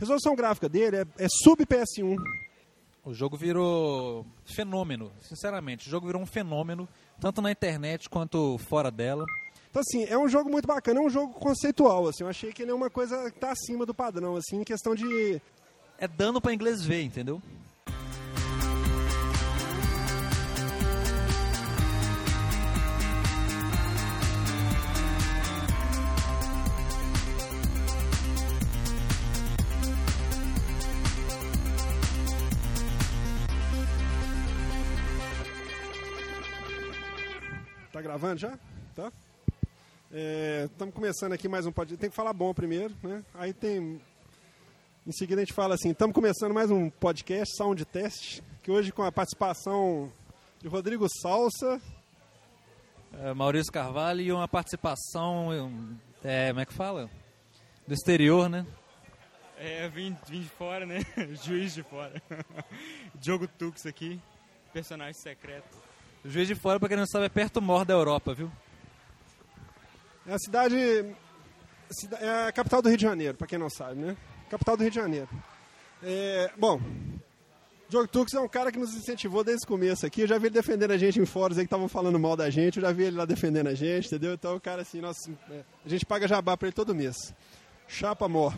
resolução gráfica dele é, é sub PS1. O jogo virou fenômeno, sinceramente. O jogo virou um fenômeno, tanto na internet quanto fora dela. Então, assim, é um jogo muito bacana, é um jogo conceitual, assim. Eu achei que ele é uma coisa que tá acima do padrão, assim, em questão de... É dano para inglês ver, entendeu? Gravando já? Tá? Estamos começando aqui mais um podcast. Tem que falar bom primeiro, né? Aí tem. Em seguida a gente fala assim: estamos começando mais um podcast, Sound Test, que hoje com a participação de Rodrigo Salsa. É, Maurício Carvalho e uma participação. É, como é que fala? Do exterior, né? É, vim, vim de fora, né? Juiz de fora. Diogo Tux aqui, personagem secreto. Juiz de Fora, pra quem não sabe, é perto mor da Europa, viu? É a cidade. É a capital do Rio de Janeiro, para quem não sabe, né? Capital do Rio de Janeiro. É, bom, Diogo Tux é um cara que nos incentivou desde o começo aqui. Eu já vi ele defendendo a gente em fóruns aí que estavam falando mal da gente. Eu já vi ele lá defendendo a gente, entendeu? Então o cara assim, nossa, é, a gente paga jabá pra ele todo mês. Chapa mor.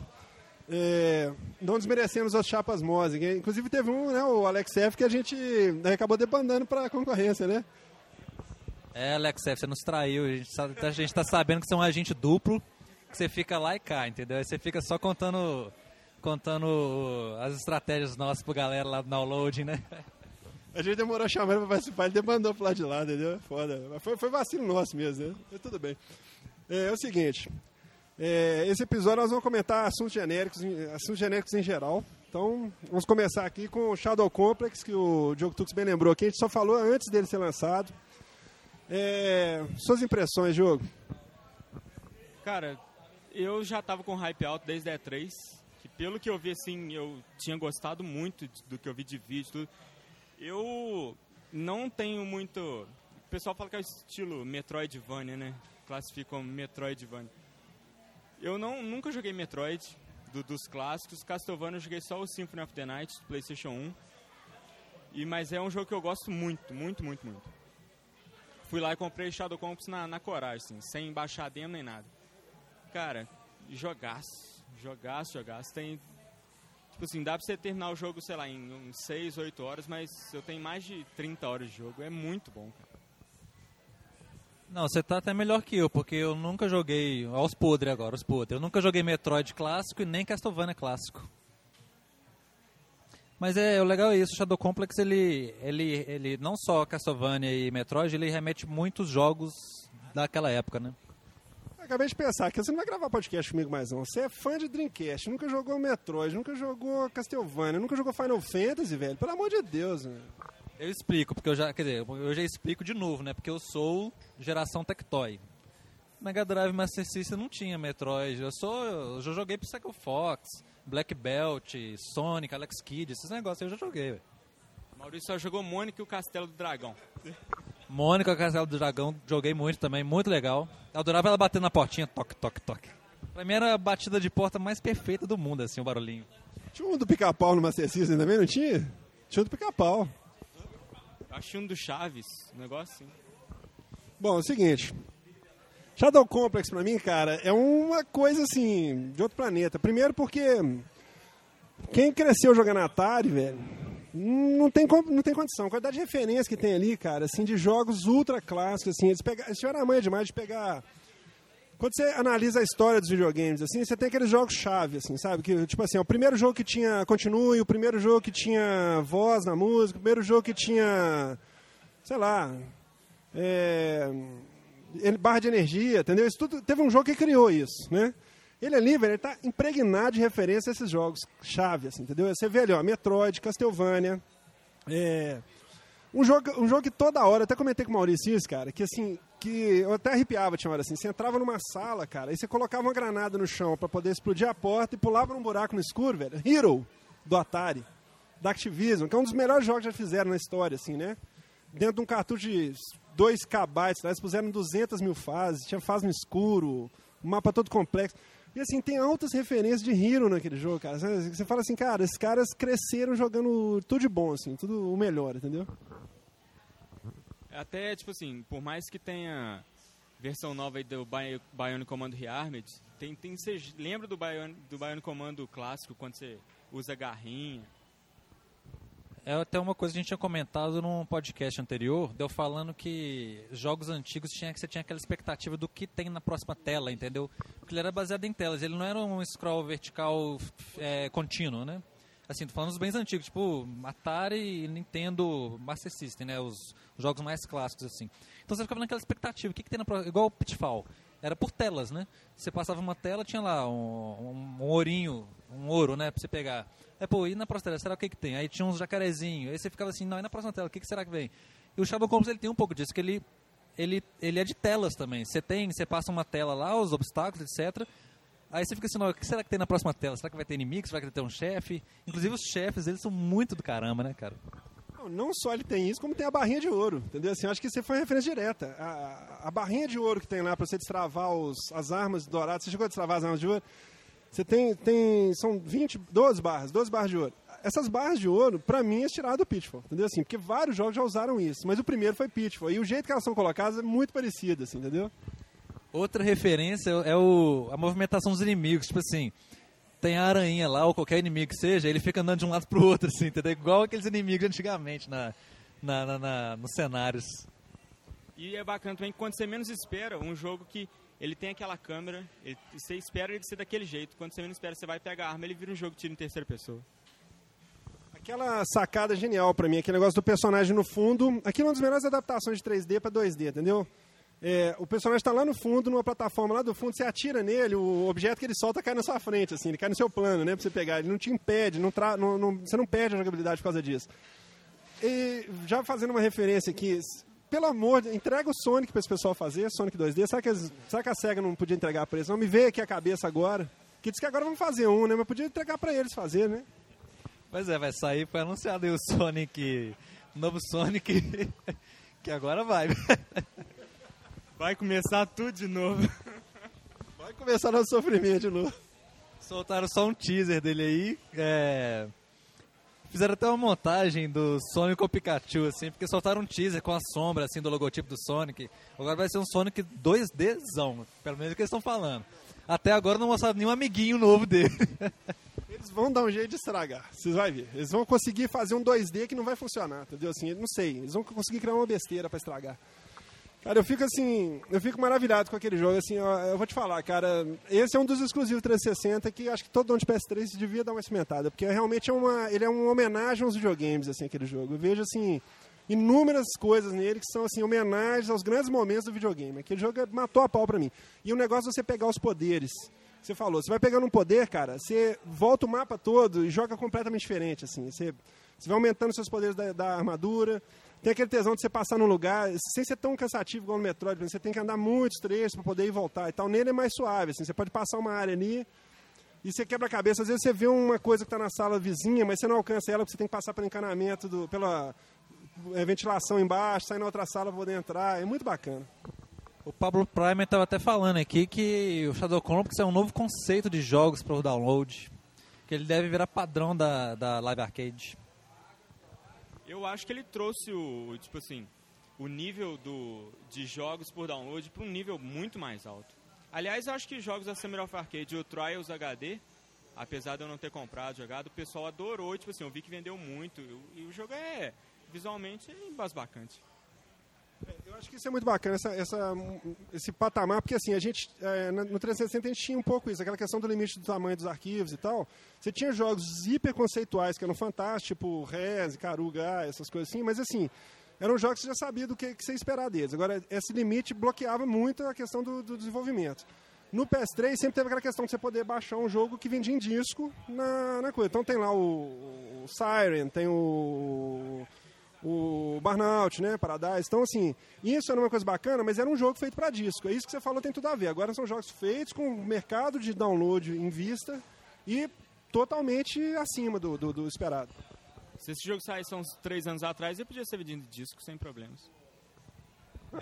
É, não desmerecemos as chapas Mose. Inclusive teve um, né, o Alex F, que a gente né, acabou debandando para a concorrência, né? É, Alex F, você nos traiu. A gente, tá, a gente tá sabendo que você é um agente duplo, que você fica lá e cá, entendeu? Aí você fica só contando, contando as estratégias nossas pro galera lá do download, né? A gente demorou a chamar ele pra participar, ele demandou pro lado de lá, entendeu? Foda. Foi, foi vacilo nosso mesmo, né? Mas tudo bem. É, é o seguinte, é, esse episódio nós vamos comentar assuntos genéricos, assuntos genéricos em geral. Então, vamos começar aqui com o Shadow Complex, que o Diogo Tux bem lembrou aqui. A gente só falou antes dele ser lançado. É, suas impressões, Diogo? Cara, eu já tava com hype alto desde a E3. Que pelo que eu vi, assim, eu tinha gostado muito do que eu vi de vídeo. Eu não tenho muito... O pessoal fala que é o estilo Metroidvania, né? Classifica como Metroidvania. Eu não, nunca joguei Metroid do, dos clássicos. Castlevania eu joguei só o Symphony of the Night do PlayStation 1. E, mas é um jogo que eu gosto muito, muito, muito, muito. Fui lá e comprei Shadow Complex na, na coragem, assim, sem baixar demo nem nada. Cara, jogaço, jogaço, jogaço. Tem, tipo assim, dá pra você terminar o jogo, sei lá, em, em 6, 8 horas, mas eu tenho mais de 30 horas de jogo. É muito bom, cara. Não, você tá até melhor que eu, porque eu nunca joguei. Aos podres agora, os podres. Eu nunca joguei Metroid clássico e nem Castlevania clássico. Mas é, o legal é isso, o Shadow Complex, ele, ele, ele não só Castlevania e Metroid, ele remete muitos jogos daquela época, né? Acabei de pensar que você não vai gravar podcast comigo mais não. Você é fã de Dreamcast, nunca jogou Metroid, nunca jogou Castlevania, nunca jogou Final Fantasy, velho. Pelo amor de Deus, velho. Eu explico, porque eu já, quer dizer, eu já explico de novo, né? Porque eu sou geração Tectoy. Mega Drive Master System não tinha Metroid. Eu sou, eu já joguei Psycho Fox, Black Belt, Sonic, Alex Kidd, esses negócios eu já joguei. Véio. Maurício só jogou Mônica e o Castelo do Dragão. Mônica e o Castelo do Dragão, joguei muito também, muito legal. Eu adorava ela batendo na portinha, toque, toque, toque. Pra mim era a batida de porta mais perfeita do mundo, assim, o barulhinho. Tinha um do pica-pau no Master System também, não tinha? Tinha um do pica-pau. Um do Chaves, um negócio assim. Bom, é o seguinte. Shadow Complex pra mim, cara, é uma coisa assim, de outro planeta. Primeiro porque quem cresceu jogando Atari, velho, não tem, não tem condição. A quantidade de referência que tem ali, cara, assim, de jogos ultra clássicos, assim, eles, pegaram, eles tiveram a manha demais de pegar quando você analisa a história dos videogames, assim, você tem aqueles jogos chave, assim, sabe? Que, tipo assim, é o primeiro jogo que tinha continue, o primeiro jogo que tinha voz na música, o primeiro jogo que tinha, sei lá, é, barra de energia, entendeu? Isso tudo, teve um jogo que criou isso, né? Ele ali, velho, ele tá impregnado de referência a esses jogos chave, assim, entendeu? Você vê ali, ó, Metroid, Castlevania, é, um jogo, um jogo que toda hora, até comentei com o Maurício isso, cara, que assim, que eu até arrepiava, tinha hora assim, você entrava numa sala, cara, aí você colocava uma granada no chão para poder explodir a porta e pulava num buraco no escuro, velho. Hero, do Atari, da Activision, que é um dos melhores jogos que já fizeram na história, assim, né? Dentro de um cartucho de 2 KB, eles puseram 200 mil fases, tinha fase no escuro, mapa todo complexo. E assim, tem altas referências de Hero naquele jogo, cara. Você fala assim, cara, esses caras cresceram jogando tudo de bom, assim, tudo o melhor, entendeu? Até, tipo assim, por mais que tenha versão nova aí do Bionic Commando Rearmed, tem, tem, você lembra do Bionic, do Bionic Commando clássico, quando você usa garrinha? É até uma coisa que a gente tinha comentado num podcast anterior, deu falando que jogos antigos tinha que você tinha aquela expectativa do que tem na próxima tela, entendeu? Porque ele era baseado em telas, ele não era um scroll vertical é, contínuo, né? Assim, tô falando dos bens antigos, tipo Atari e Nintendo Master System, né? Os, os jogos mais clássicos, assim. Então você ficava naquela expectativa, o que, que tem na. Igual o Pitfall, era por telas, né? Você passava uma tela, tinha lá um, um, um ourinho, um ouro, né? Pra você pegar. É, pô, e na próxima tela, será o que que tem? Aí tinha uns jacarezinhos. Aí você ficava assim, não, e na próxima tela, o que, que será que vem? E o Shadow Complex, ele tem um pouco disso, que ele, ele, ele é de telas também. Você tem, você passa uma tela lá, os obstáculos, etc. Aí você fica assim, o que será que tem na próxima tela? Será que vai ter inimigos? Será que vai ter um chefe? Inclusive os chefes, eles são muito do caramba, né, cara? Não, não só ele tem isso, como tem a barrinha de ouro, entendeu? Assim, acho que você foi referência direta. A, a barrinha de ouro que tem lá para você destravar os, as armas douradas, você chegou a destravar as armas de ouro? Você tem, tem são 20, 12 barras, 12 barras de ouro. Essas barras de ouro, pra mim, é tirado do Pitfall, entendeu? Assim, porque vários jogos já usaram isso, mas o primeiro foi Pitfall. E o jeito que elas são colocadas é muito parecido, assim, entendeu? Outra referência é o, a movimentação dos inimigos, tipo assim, tem a aranha lá, ou qualquer inimigo que seja, ele fica andando de um lado pro outro, assim, entendeu? Igual aqueles inimigos antigamente na, na, na, na nos cenários. E é bacana também que quando você menos espera, um jogo que ele tem aquela câmera, ele, você espera ele ser daquele jeito. Quando você menos espera, você vai pegar a arma, ele vira um jogo de tiro em terceira pessoa. Aquela sacada genial para mim, aquele negócio do personagem no fundo. Aquilo é uma das melhores adaptações de 3D para 2D, entendeu? É, o personagem está lá no fundo, numa plataforma lá do fundo, você atira nele, o objeto que ele solta cai na sua frente, assim, ele cai no seu plano, né, pra você pegar. Ele não te impede, não tra não, não, você não perde a jogabilidade por causa disso. E já fazendo uma referência aqui, pelo amor de entrega o Sonic para esse pessoal fazer, Sonic 2D. Será que, será que a SEGA não podia entregar para eles? Não me veio aqui a cabeça agora. Que diz que agora vamos fazer um, né? Mas podia entregar para eles fazer, né? Pois é, vai sair, foi anunciado aí o Sonic, novo Sonic, que agora vai. Vai começar tudo de novo. Vai começar nosso sofrimento de novo. Soltaram só um teaser dele aí, é... Fizeram até uma montagem do Sonic com o Pikachu, assim, porque soltaram um teaser com a sombra, assim, do logotipo do Sonic. Agora vai ser um Sonic 2Dzão, pelo menos é o que eles estão falando. Até agora não mostraram nenhum amiguinho novo dele. Eles vão dar um jeito de estragar, vocês vão ver. Eles vão conseguir fazer um 2D que não vai funcionar, entendeu? Assim, não sei, eles vão conseguir criar uma besteira para estragar. Cara, eu fico assim, eu fico maravilhado com aquele jogo, assim, eu vou te falar, cara, esse é um dos exclusivos 360 que acho que todo dono de PS3 devia dar uma experimentada, porque realmente é uma, ele é uma homenagem aos videogames, assim, aquele jogo. Eu vejo, assim, inúmeras coisas nele que são, assim, homenagens aos grandes momentos do videogame. Aquele jogo matou a pau pra mim. E o negócio é você pegar os poderes. Você falou, você vai pegando um poder, cara, você volta o mapa todo e joga completamente diferente, assim. Você, você vai aumentando seus poderes da, da armadura, tem aquele tesão de você passar num lugar, sem ser tão cansativo igual no Metroid, você tem que andar muitos trechos para poder ir e voltar e tal. Nele é mais suave, assim, você pode passar uma área ali e você quebra a cabeça. Às vezes você vê uma coisa que está na sala vizinha, mas você não alcança ela porque você tem que passar pelo encanamento, do, pela é, ventilação embaixo, sair na outra sala para poder entrar. É muito bacana. O Pablo Primer estava até falando aqui que o Shadow Complex é um novo conceito de jogos para o download, que ele deve virar padrão da, da Live Arcade. Eu acho que ele trouxe o, tipo assim, o nível do, de jogos por download para um nível muito mais alto. Aliás, eu acho que jogos da Summer of Arcade, o Trials HD, apesar de eu não ter comprado, jogado, o pessoal adorou, tipo assim, eu vi que vendeu muito, e o jogo é visualmente embasbacante. É, eu acho que isso é muito bacana, essa, essa, esse patamar, porque assim, a gente, é, no 360 a gente tinha um pouco isso, aquela questão do limite do tamanho dos arquivos e tal. Você tinha jogos hiper conceituais que eram fantásticos, tipo Rez, Caruga, essas coisas assim, mas assim, eram jogos que você já sabia do que, que você esperar deles. Agora, esse limite bloqueava muito a questão do, do desenvolvimento. No PS3 sempre teve aquela questão de você poder baixar um jogo que vendia em disco na, na coisa. Então tem lá o, o Siren, tem o o Burnout, né, Paradise. Então, assim, isso era uma coisa bacana, mas era um jogo feito para disco. É isso que você falou, tem tudo a ver. Agora são jogos feitos com o mercado de download em vista e totalmente acima do, do, do esperado. Se esse jogo saísse uns três anos atrás, ele podia ser vendido disco sem problemas.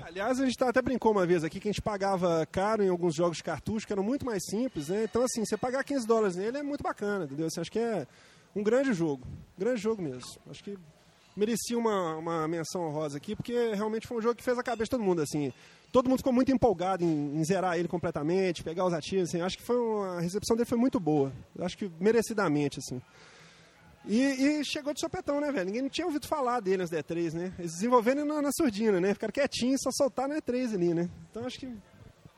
Aliás, a gente tá- até brincou uma vez aqui que a gente pagava caro em alguns jogos de cartucho que eram muito mais simples, né? Então, assim, você pagar 15 dólares nele é muito bacana, entendeu? Assim, acho que é um grande jogo. Grande jogo mesmo. Acho que merecia uma, uma menção honrosa aqui, porque realmente foi um jogo que fez a cabeça de todo mundo, assim. Todo mundo ficou muito empolgado em, em zerar ele completamente, pegar os ativos, assim. Acho que foi uma, a recepção dele foi muito boa. Acho que merecidamente, assim. E, e chegou de sopetão, né, velho? Ninguém tinha ouvido falar dele nas D3, né? Eles desenvolvendo na, na surdina, né? Ficaram quietinhos, só soltar na E3 ali, né? Então acho que.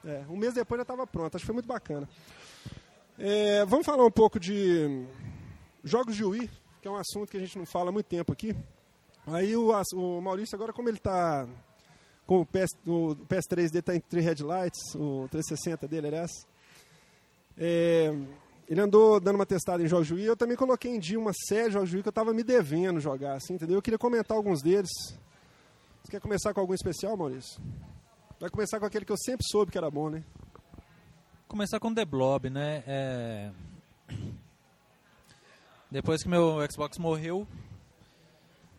É, um mês depois já estava pronto. Acho que foi muito bacana. É, vamos falar um pouco de jogos de Wii, que é um assunto que a gente não fala há muito tempo aqui. Aí o, o Maurício, agora como ele está com o, PS, o PS3 dele está 3 headlights, o 360 dele, aliás. É, ele andou dando uma testada em jogos de Wii. Eu também coloquei em dia uma série de jogos de Wii que eu estava me devendo jogar, assim, entendeu? Eu queria comentar alguns deles. Você quer começar com algum especial, Maurício? Vai começar com aquele que eu sempre soube que era bom, né? Começar com The Blob, né? É... Depois que meu Xbox morreu,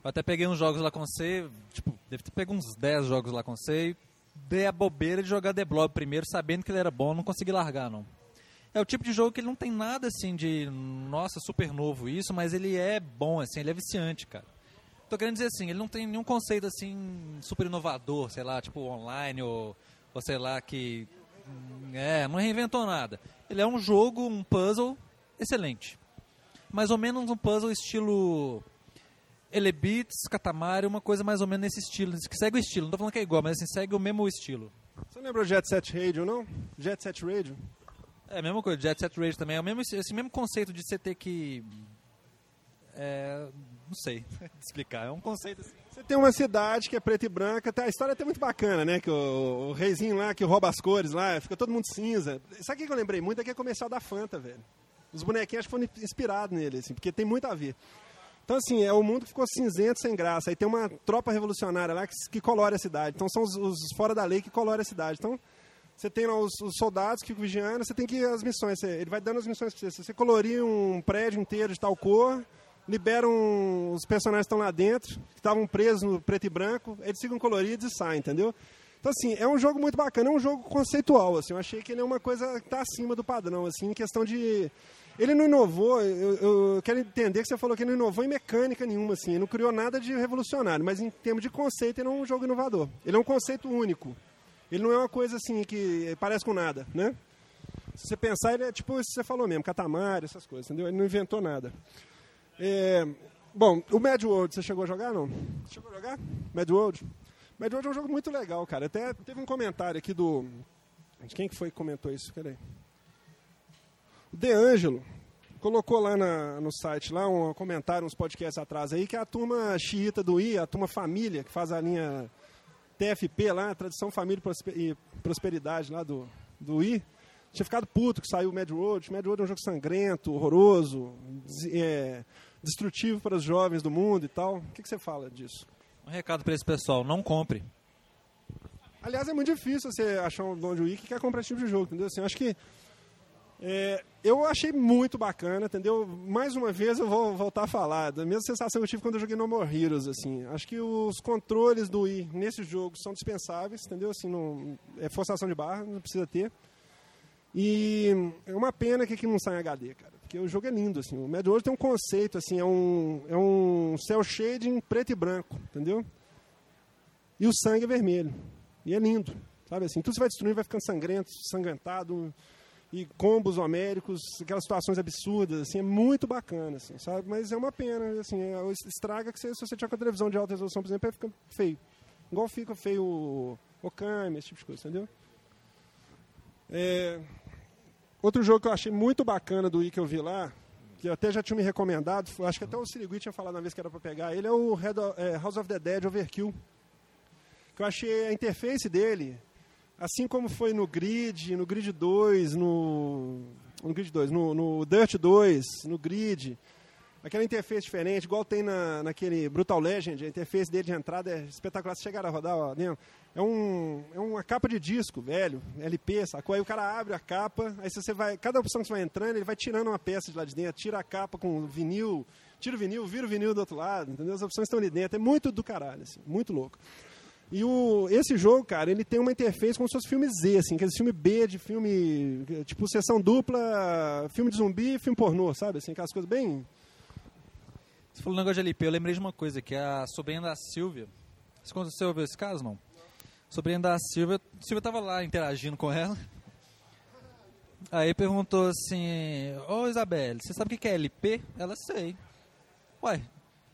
eu até peguei uns jogos lá com você, tipo, deve ter pego uns 10 jogos lá com você e dei a bobeira de jogar The Blob primeiro, sabendo que ele era bom, não consegui largar, não. É o tipo de jogo que ele não tem nada assim de, nossa, super novo isso, mas ele é bom, assim, ele é viciante, cara. Tô querendo dizer assim, ele não tem nenhum conceito assim super inovador, sei lá, tipo online ou, ou sei lá que é, não reinventou nada. Ele é um jogo, um puzzle excelente. Mais ou menos um puzzle estilo Elebeats, Katamari, uma coisa mais ou menos nesse estilo, que segue o estilo. Não tô falando que é igual, mas assim, segue o mesmo estilo. Você lembra o Jet Set Radio, não? Jet Set Radio? É a mesma coisa, Jet Set Radio também. É o mesmo, esse mesmo conceito de você ter que. É, não sei explicar. É um conceito assim. Você tem uma cidade que é preta e branca, tá- a história é até muito bacana, né? Que o, o reizinho lá que rouba as cores lá, fica todo mundo cinza. Sabe o que eu lembrei muito? É que é comercial da Fanta, velho. Os bonequinhos acho que foram inspirados nele, assim, porque tem muito a ver. Então, assim, é o mundo que ficou cinzento, sem graça. Aí tem uma tropa revolucionária lá que, que colore a cidade. Então, são os, os fora da lei que colore a cidade. Então, você tem lá os, os soldados que ficam vigiando, você tem que ir as missões. Você- ele vai dando as missões pra você. Você colorir um prédio inteiro de tal cor, liberam os personagens que estão lá dentro, que estavam presos no preto e branco, eles ficam coloridos e saem, entendeu? Então, assim, é um jogo muito bacana, é um jogo conceitual, assim, eu achei que ele é uma coisa que está acima do padrão, assim, em questão de... Ele não inovou, eu, eu quero entender que você falou que ele não inovou em mecânica nenhuma, assim, ele não criou nada de revolucionário, mas em termos de conceito ele é um jogo inovador. Ele é um conceito único. Ele não é uma coisa, assim, que parece com nada, né? Se você pensar, ele é tipo isso que você falou mesmo, Katamari, essas coisas, entendeu? Ele não inventou nada. É, bom, o Mad World, você chegou a jogar, não? Você chegou a jogar? Mad World? Mad World é um jogo muito legal, cara. Até teve um comentário aqui do... Quem que foi que comentou isso? Peraí. De Angelo colocou lá na- no site, lá um comentário, uns podcasts atrás aí, que a turma xiita do I, a turma família, que faz a linha TFP lá, Tradição Família e Prospe- Prosperidade lá do, do I, tinha ficado puto que saiu o Mad World. Mad World é um jogo sangrento, horroroso, é, destrutivo para os jovens do mundo e tal. O que, que você fala disso? Um recado para esse pessoal, não compre. Aliás, é muito difícil você achar um dono de Wii que quer comprar esse tipo de jogo, entendeu? Assim, eu acho que é, eu achei muito bacana, entendeu? Mais uma vez eu vou voltar a falar da mesma sensação que eu tive quando eu joguei No More Heroes, assim. Acho que os controles do Wii nesse jogo são dispensáveis, entendeu? Assim, não, é forçação de barra, não precisa ter. E é uma pena que aqui não sai em HD, cara. Porque o jogo é lindo, assim. O Mad World tem um conceito, assim, é um, é um cel shading preto e branco, entendeu? E o sangue é vermelho. E é lindo, sabe assim? Tudo você vai destruindo, vai ficando sangrento, sangrentado, e combos homéricos, aquelas situações absurdas, assim, é muito bacana, assim, sabe? Mas é uma pena, assim, é, estraga que você, se você tiver com a televisão de alta resolução, por exemplo, fica feio. Igual fica feio o Okami, esse tipo de coisa, entendeu? É, Outro jogo que eu achei muito bacana do Wii que eu vi lá, que até já tinha me recomendado, acho que até o Sirigui tinha falado uma vez que era para pegar, ele é O- é, House of the Dead Overkill. Que eu achei a interface dele, assim como foi no Grid, no Grid 2, no, no Grid 2, no, no Dirt 2, no Grid, aquela interface diferente, igual tem na, naquele Brutal Legend, a interface dele de entrada é espetacular. Se chegar a rodar, ó, dentro, é, um, é uma capa de disco, velho, LP, sacou? Aí o cara abre a capa, aí você vai, cada opção que você vai entrando, ele vai tirando uma peça de lá de dentro, tira a capa com vinil, tira o vinil, vira o vinil do outro lado, entendeu? As opções estão ali dentro, é muito do caralho, assim, muito louco. E o, esse jogo, cara, ele tem uma interface como se fosse filme Z, assim, aquele filme B de filme, tipo, sessão dupla, filme de zumbi filme pornô, sabe? Assim, aquelas coisas bem... Você falou um negócio de LP, eu lembrei de uma coisa, que a sobrinha da Silvia... Você ouviu esse caso, não? Sobrinha da Silvia, Silvia tava lá interagindo com ela, aí perguntou assim, ô Isabelle, você sabe o que é LP? Ela, sei. Ué,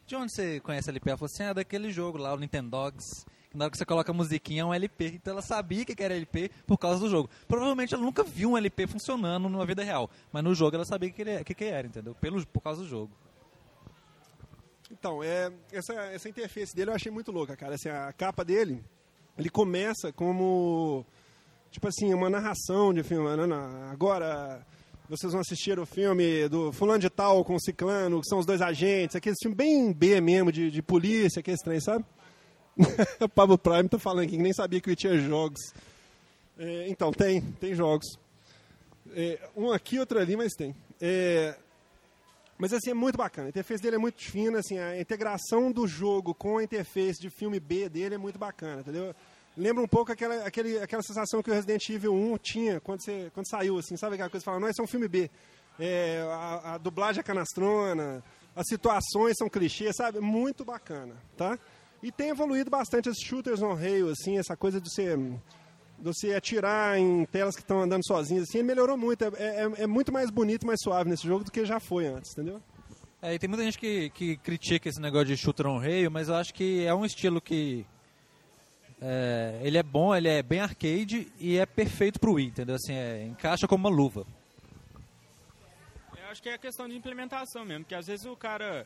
de onde você conhece LP? Ela falou assim, é daquele jogo lá, o Nintendogs na hora que você coloca a musiquinha é um LP. Então ela sabia que era LP por causa do jogo. Provavelmente ela nunca viu um LP funcionando numa vida real. Mas no jogo ela sabia que, ele, que, que era, entendeu? Pelo, por causa do jogo. Então, é, essa, essa interface dele eu achei muito louca, cara. Assim, a capa dele, ele começa como, tipo assim, uma narração de filme. Né? Agora vocês vão assistir o filme do fulano de tal com o ciclano, que são os dois agentes, aquele filme bem B mesmo, de, de polícia, aquele estranho, sabe? O Pablo Prime tá falando aqui que nem sabia que tinha jogos. É, então, tem, tem jogos. É, um aqui, outro ali, mas tem. É, mas assim, é muito bacana. A interface dele é muito fina, assim, a integração do jogo com a interface de filme B dele é muito bacana, entendeu? Lembra um pouco aquela, aquele, aquela sensação que o Resident Evil 1 tinha quando, você, quando saiu, assim, sabe aquela coisa fala, não, esse é um filme B. É, a, a dublagem é canastrona, as situações são clichês, sabe? Muito bacana, tá? E tem evoluído bastante esses shooters on rail, assim, essa coisa de você, de você atirar em telas que estão andando sozinhas, assim, melhorou muito. É, é, é, muito mais bonito, mais suave nesse jogo do que já foi antes, entendeu? É, e tem muita gente que, que critica esse negócio de shooter on rail, mas eu acho que é um estilo que é, ele é bom, ele é bem arcade e é perfeito pro Wii, entendeu? Assim, é, encaixa como uma luva. Eu acho que é questão de implementação mesmo, porque às vezes o cara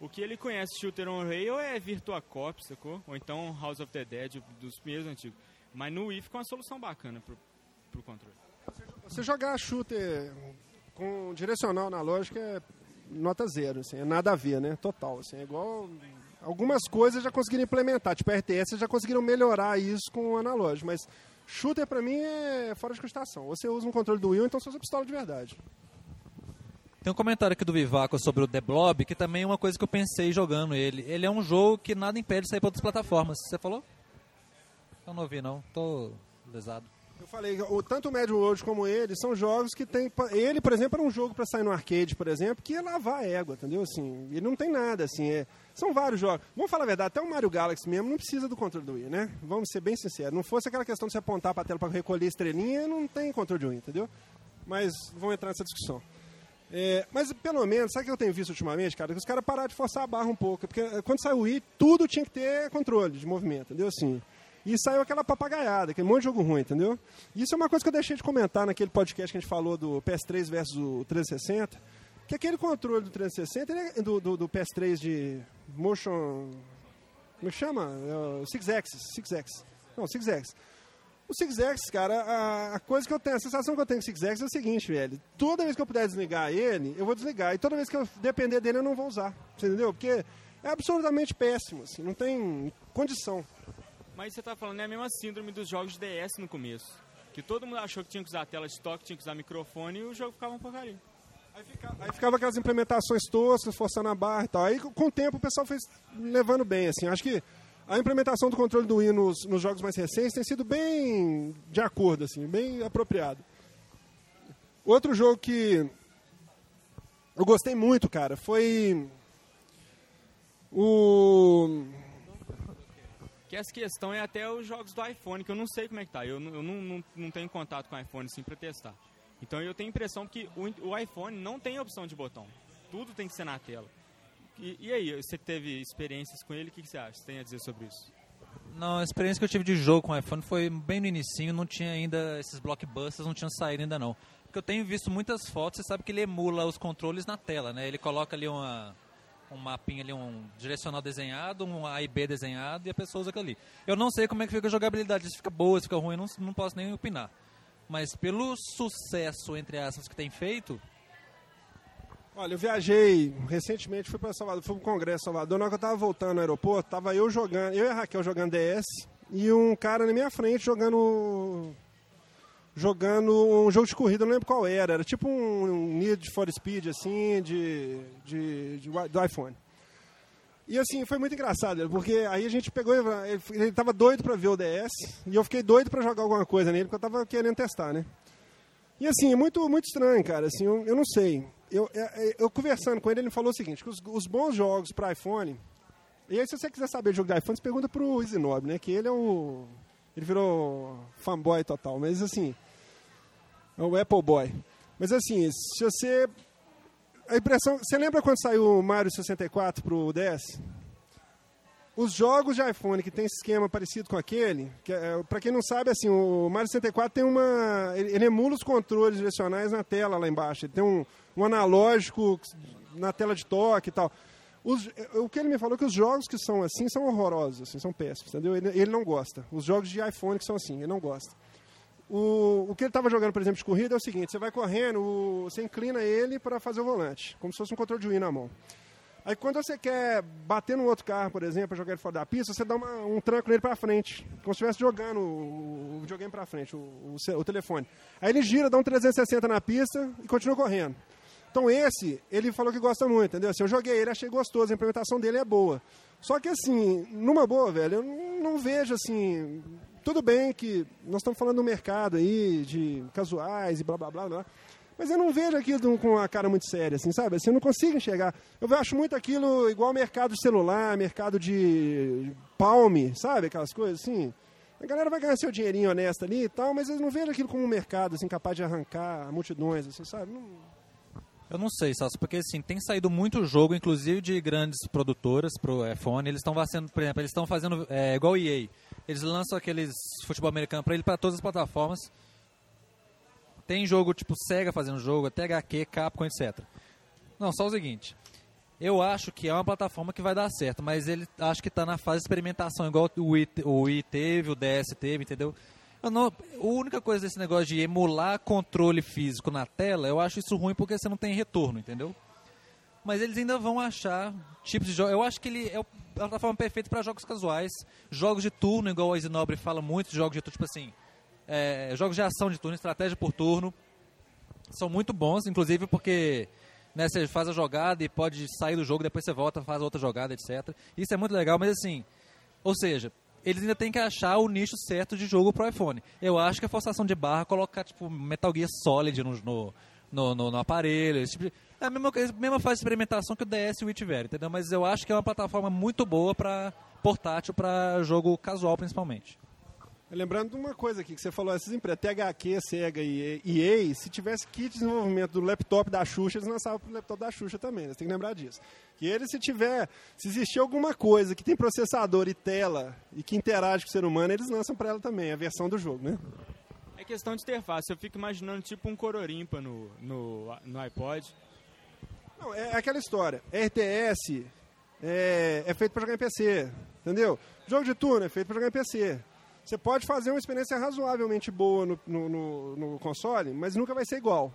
o que ele conhece Shooter on Rail é Virtua Cop, sacou? Ou então House of the Dead, dos primeiros antigos. Mas no Wii fica uma solução bacana pro, pro controle. Você jogar shooter com direcional na lógica é nota zero, assim, é nada a ver, né? Total, assim, é igual... Algumas coisas já conseguiram implementar, tipo RTS já conseguiram melhorar isso com o analógico, mas shooter pra mim é fora de. Ou você usa um controle do Wii, ou então você usa pistola de verdade. Tem um comentário aqui do Vivaco sobre o The Blob, que também é uma coisa que eu pensei jogando ele. Ele é um jogo que nada impede de sair para outras plataformas. Você falou? Eu não ouvi, não. Tô lesado. Eu falei, o, tanto o Mad World como ele são jogos que tem. Ele, por exemplo, era um jogo para sair no arcade, por exemplo, que ia lavar a égua, entendeu? Assim, ele não tem nada, assim. É, são vários jogos. Vamos falar a verdade, até o Mario Galaxy mesmo não precisa do controle do Wii, né? Vamos ser bem sinceros. Não fosse aquela questão de você apontar para a tela para recolher estrelinha, não tem controle de Wii, entendeu? Mas vamos entrar nessa discussão. É, mas pelo menos, sabe o que eu tenho visto ultimamente, cara? Que os caras pararam de forçar a barra um pouco. Porque eh, quando saiu o Wii, tudo tinha que ter controle de movimento, entendeu? Assim. E saiu aquela papagaiada, aquele monte de jogo ruim, entendeu? Isso é uma coisa que eu deixei de comentar naquele podcast que a gente falou do PS3 versus o 360. Que aquele controle do 360, é, do, do, do, PS3 de motion. Como é chama? É, Six Axis. Six Axis. Não, Six Axis. O Six X, cara, a, a, coisa que eu tenho, a sensação que eu tenho com o Six X é o seguinte, velho. Toda vez que eu puder desligar ele, eu vou desligar. E toda vez que eu depender dele, eu não vou usar. Você entendeu? Porque é absolutamente péssimo, assim, não tem condição. Mas você tá falando, é a mesma síndrome dos jogos de DS no começo. Que todo mundo achou que tinha que usar tela de toque, tinha que usar microfone e o jogo ficava um porcaria. Aí ficava, aí ficava aquelas implementações toscas, forçando a barra e tal. Aí com o tempo o pessoal foi levando bem, assim. Acho que a implementação do controle do Wii nos, nos jogos mais recentes tem sido bem de acordo, assim, bem apropriado. Outro jogo que eu gostei muito, cara, foi o que essa questão é até os jogos do iPhone, que eu não sei como é que tá. Eu, eu não, não, não tenho contato com o iPhone assim para testar. Então eu tenho a impressão que o, o iPhone não tem opção de botão. Tudo tem que ser na tela. E, e aí, você teve experiências com ele, o que, que, você acha? Você tem a dizer sobre isso? Não, a experiência que eu tive de jogo com o iPhone foi bem no inicinho, não tinha ainda esses blockbusters, não tinham saído ainda não. Porque eu tenho visto muitas fotos, você sabe que ele emula os controles na tela, né? Ele coloca ali uma, um mapinha ali, um direcional desenhado, um A e B desenhado e a pessoa usa aquilo ali. Eu não sei como é que fica a jogabilidade, se fica boa, se fica ruim, não, não posso nem opinar. Mas pelo sucesso, entre aspas, que tem feito, Olha, eu viajei recentemente, fui para Salvador, fui para um congresso em Salvador. Na hora que eu estava voltando no aeroporto, tava eu jogando, eu e a Raquel jogando DS e um cara na minha frente jogando jogando um jogo de corrida, não lembro qual era. Era tipo um, Need for Speed, assim, de, de, de, do iPhone. E assim, foi muito engraçado, porque aí a gente pegou, ele, ele tava doido pra ver o DS, e eu fiquei doido pra jogar alguma coisa nele, porque eu tava querendo testar, né? E assim, é muito, muito estranho, cara, assim, eu, eu não sei. Eu, eu, eu, conversando com ele, ele falou o seguinte, que os, os bons jogos para iPhone, e aí se você quiser saber jogo de iPhone, você pergunta pro Isinob, né, que ele é o... ele virou fanboy total, mas assim, é o Apple Boy. Mas assim, se você a impressão. Você lembra quando saiu o Mario 64 pro DS? Os jogos de iPhone que tem esquema parecido com aquele, que é, para quem não sabe, assim, o Mario 64 tem uma. Ele, ele, emula os controles direcionais na tela lá embaixo. Ele tem um, um analógico na tela de toque e tal. Os, o que ele me falou é que os jogos que são assim são horrorosos, assim, são péssimos, entendeu? Ele, ele não gosta. Os jogos de iPhone que são assim, ele não gosta. O, o que ele estava jogando, por exemplo, de corrida é o seguinte: você vai correndo, o, você inclina ele para fazer o volante, como se fosse um controle de Wii na mão. Aí quando você quer bater no outro carro, por exemplo, jogar ele fora da pista, você dá uma, um tranco nele para frente, como se estivesse jogando o, videogame para frente, o, o, o, telefone. Aí ele gira, dá um 360 na pista e continua correndo. Então esse, ele falou que gosta muito, entendeu? Assim, eu joguei ele, achei gostoso, a implementação dele é boa. Só que assim, numa boa, velho, eu não, vejo assim tudo bem que nós estamos falando do mercado aí, de casuais e blá blá blá, blá mas eu não vejo aquilo com a cara muito séria, assim, sabe? Assim, eu não consigo enxergar. Eu acho muito aquilo igual mercado de celular, mercado de palme, sabe? Aquelas coisas assim. A galera vai ganhar seu dinheirinho honesto ali e tal, mas eu não vejo aquilo como um mercado, assim, capaz de arrancar multidões, assim, sabe? Não... Eu não sei, Celso, porque assim, tem saído muito jogo, inclusive de grandes produtoras pro iPhone. Eles estão fazendo, por exemplo, eles estão fazendo é, igual EA. Eles lançam aqueles futebol americano para ele para todas as plataformas. Tem jogo tipo Sega fazendo jogo, até HQ, Capcom, etc. Não, só o seguinte. Eu acho que é uma plataforma que vai dar certo, mas ele acho que está na fase de experimentação, igual o Wii, o Wii teve, o DS teve, entendeu? Não, a única coisa desse negócio de emular controle físico na tela, eu acho isso ruim porque você não tem retorno, entendeu? Mas eles ainda vão achar tipos de jogos. Eu acho que ele é a plataforma perfeita para jogos casuais, jogos de turno, igual o Isinobre fala muito, jogos de turno, tipo assim, é, jogos de ação de turno, estratégia por turno. São muito bons, inclusive porque né, você faz a jogada e pode sair do jogo, depois você volta, faz outra jogada, etc. Isso é muito legal, mas assim, ou seja, eles ainda têm que achar o nicho certo de jogo pro iPhone. Eu acho que a forçação de barra colocar tipo Metal Gear Solid no, no, no, no, aparelho, esse tipo de, é a mesma, a mesma fase de experimentação que o DS e o Wii entendeu? Mas eu acho que é uma plataforma muito boa para portátil, para jogo casual principalmente. Lembrando de uma coisa aqui que você falou, essas empresas, THQ, Sega e EA, se tivesse kit de desenvolvimento do laptop da Xuxa, eles lançavam pro laptop da Xuxa também, você tem que lembrar disso. Que eles, se tiver, se existir alguma coisa que tem processador e tela e que interage com o ser humano, eles lançam para ela também, a versão do jogo, né? É questão de interface, eu fico imaginando tipo um Cororimpa no, no, no iPod. Não, é aquela história, RTS é, é feito para jogar em PC, entendeu? Jogo de turno é feito para jogar em PC. Você pode fazer uma experiência razoavelmente boa no, no, no, no console, mas nunca vai ser igual.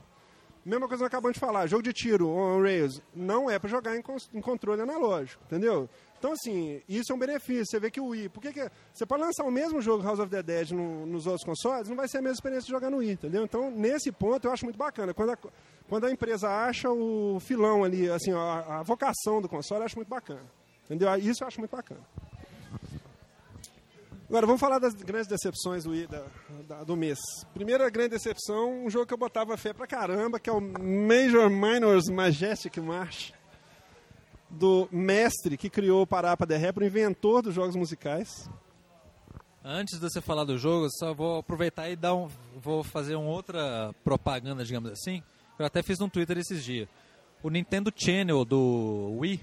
Mesma coisa que acabamos de falar, jogo de tiro on Rails não é para jogar em, em, controle analógico, entendeu? Então, assim, isso é um benefício. Você vê que o Wii... Por que, que você pode lançar o mesmo jogo House of the Dead no, nos outros consoles, não vai ser a mesma experiência de jogar no Wii, entendeu? Então, nesse ponto, eu acho muito bacana. Quando a, quando a empresa acha o filão ali, assim, a, a vocação do console, eu acho muito bacana. Entendeu? Isso eu acho muito bacana. Agora, vamos falar das grandes decepções do, da, da, do mês. Primeira grande decepção, um jogo que eu botava fé pra caramba, que é o Major Minors Majestic March, do mestre que criou o Parapa de Ré, o inventor dos jogos musicais. Antes de você falar do jogo, só vou aproveitar e dar um, vou fazer uma outra propaganda, digamos assim. Eu até fiz no Twitter esses dias. O Nintendo Channel do Wii,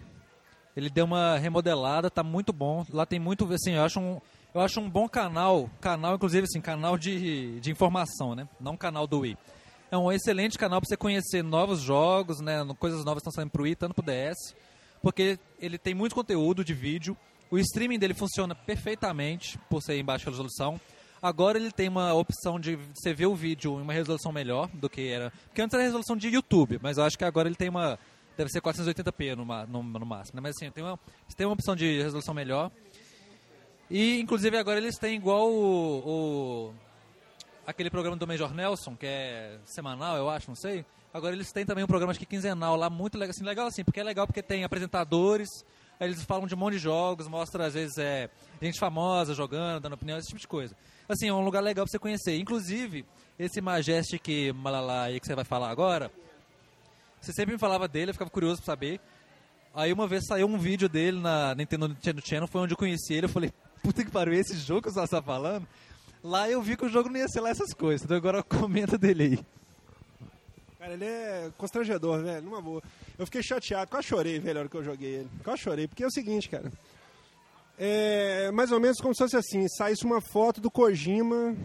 ele deu uma remodelada, tá muito bom. Lá tem muito, assim, eu acho um eu acho um bom canal, canal inclusive assim, canal de, de informação, né? Não canal do Wii. É um excelente canal para você conhecer novos jogos, né? Coisas novas estão saindo pro Wii, tanto pro DS, porque ele tem muito conteúdo de vídeo. O streaming dele funciona perfeitamente por ser em baixa resolução. Agora ele tem uma opção de você ver o vídeo em uma resolução melhor do que era. Porque antes era resolução de YouTube, mas eu acho que agora ele tem uma. Deve ser 480p no, no, no máximo. Né? Mas assim, tem uma, tem uma opção de resolução melhor. E, inclusive, agora eles têm igual o, o, aquele programa do Major Nelson, que é semanal, eu acho, não sei. Agora eles têm também um programa, acho que quinzenal lá, muito legal, assim, legal assim, porque é legal porque tem apresentadores, eles falam de um monte de jogos, mostra às vezes é, gente famosa jogando, dando opinião, esse tipo de coisa. Assim, é um lugar legal pra você conhecer. Inclusive, esse Majestic Malala aí que você vai falar agora, você sempre me falava dele, eu ficava curioso pra saber. Aí uma vez saiu um vídeo dele na Nintendo, Nintendo Channel, foi onde eu conheci ele, eu falei, puta que pariu, esse jogo que você tá falando? Lá eu vi que o jogo não ia ser lá essas coisas, então agora comenta dele aí. Cara, ele é constrangedor, velho, numa boa. Eu fiquei chateado, quase chorei, velho, na hora que eu joguei ele. Quase chorei, porque é o seguinte, cara. É mais ou menos como se fosse assim, saísse uma foto do Kojima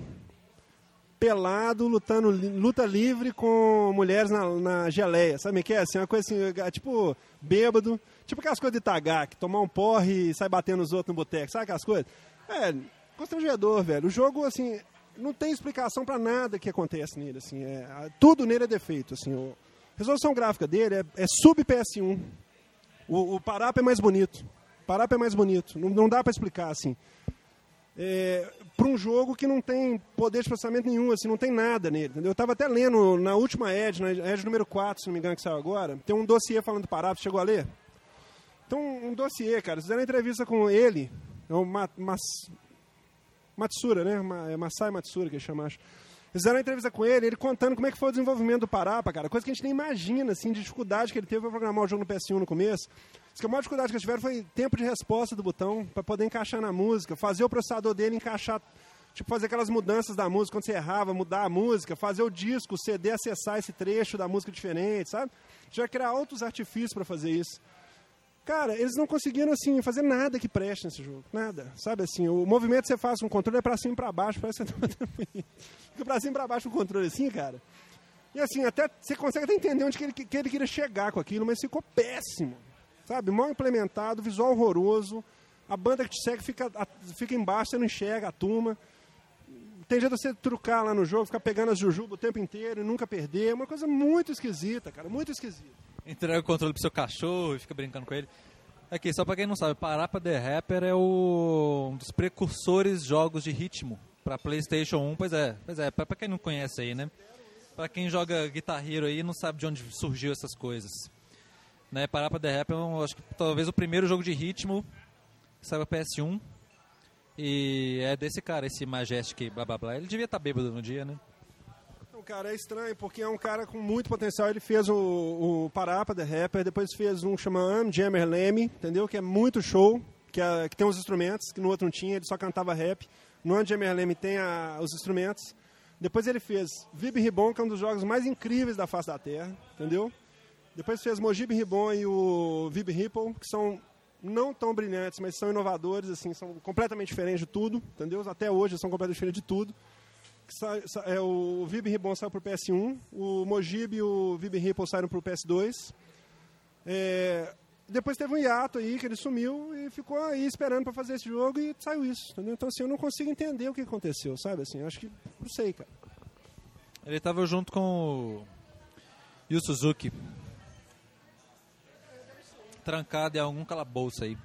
pelado, lutando, luta livre com mulheres na, na geleia, sabe o que é? Assim, uma coisa assim, é tipo, bêbado, tipo aquelas coisas de Tagak, tomar um porre e sai batendo os outros no boteco, sabe aquelas coisas? É, constrangedor, velho. O jogo, assim, não tem explicação para nada que acontece nele, assim, é, tudo nele é defeito, assim, a resolução gráfica dele é, é sub PS1. O, o Parapa é mais bonito. Parapa é mais bonito. Não, não dá para explicar, assim. É, para um jogo que não tem poder de processamento nenhum, assim, não tem nada nele. Entendeu? Eu estava até lendo na última Edge, na Edge número 4, se não me engano, que saiu agora, tem um dossiê falando do Parapa, chegou a ler? Então, um dossiê, cara, fizeram entrevista com ele, é o Mas, Matsura, né? É Masai Matsura que ele chama, acho. Fizeram uma entrevista com ele, ele contando como é que foi o desenvolvimento do Parapa, cara. Coisa que a gente nem imagina, assim, de dificuldade que ele teve para programar o jogo no PS1 no começo. Diz que a maior dificuldade que eles tiveram foi tempo de resposta do botão para poder encaixar na música, fazer o processador dele encaixar, tipo, fazer aquelas mudanças da música quando você errava, mudar a música, fazer o disco, o CD acessar esse trecho da música diferente, sabe? Já criar outros artifícios para fazer isso. Cara, eles não conseguiram, assim, fazer nada que preste nesse jogo. Nada. Sabe, assim, o movimento que você faz com o controle é pra cima e pra baixo. Parece que você tá Fica pra cima e pra baixo o controle, assim, cara. E, assim, até você consegue até entender onde que ele, que ele queria chegar com aquilo, mas ficou péssimo. Sabe, mal implementado, visual horroroso. A banda que te segue fica, fica embaixo, você não enxerga a turma. Tem jeito de você trucar lá no jogo, ficar pegando as jujubas o tempo inteiro e nunca perder. É uma coisa muito esquisita, cara, muito esquisita entrega o controle pro seu cachorro e fica brincando com ele. Aqui, só pra quem não sabe, Parapa The Rapper é o, um dos precursores jogos de ritmo pra Playstation 1. Pois é, pois é, pra, quem não conhece aí, né? Pra quem joga Guitar Hero aí não sabe de onde surgiu essas coisas. Né, Parapa The Rapper é, um, acho que talvez o primeiro jogo de ritmo que saiu pra PS1. E é desse cara, esse Majestic blá blá blá. Ele devia estar tá bêbado no dia, né? Cara, é estranho, porque é um cara com muito potencial. Ele fez o, o Parapa, The Rapper, depois fez um chamado Jammer Leme, entendeu? Que é muito show, que, é, que tem os instrumentos, que no outro não tinha, ele só cantava rap. No Jammer Leme tem a, os instrumentos. Depois ele fez Vib Ribbon, que é um dos jogos mais incríveis da face da Terra, entendeu? Depois fez Mojib Ribbon e o Vib Ripple, que são não tão brilhantes, mas são inovadores, assim, são completamente diferentes de tudo, entendeu? Até hoje são completamente diferentes de tudo é, o Vib Ribbon saiu para o PS1, o Mojib e o Vib Ripple saíram para o PS2. É, depois teve um hiato aí que ele sumiu e ficou aí esperando para fazer esse jogo e saiu isso. Entendeu? Então assim, eu não consigo entender o que aconteceu, sabe? Assim, acho que não sei, cara. Ele estava junto com o Yu Suzuki. Trancado em algum calabouço aí.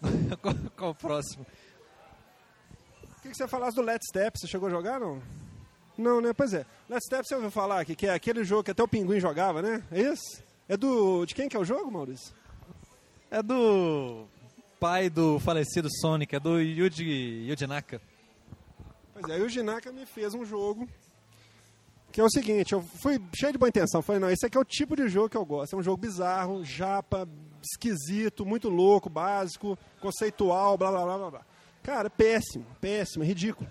qual, qual o próximo? Queria que você falasse do Let's Step. Você chegou a jogar, não? Não, né? Pois é. Let's Step você ouviu falar aqui, que é aquele jogo que até o Pinguim jogava, né? É isso? É do... De quem que é o jogo, Maurício? É do pai do falecido Sonic, é do Yuji, Yuji Naka. Pois é, o Yuji Naka me fez um jogo que é o seguinte, eu fui cheio de boa intenção, falei, não, esse aqui é o tipo de jogo que eu gosto, é um jogo bizarro, japa, esquisito, muito louco, básico, conceitual, blá blá blá blá blá. Cara, péssimo, péssimo, é ridículo.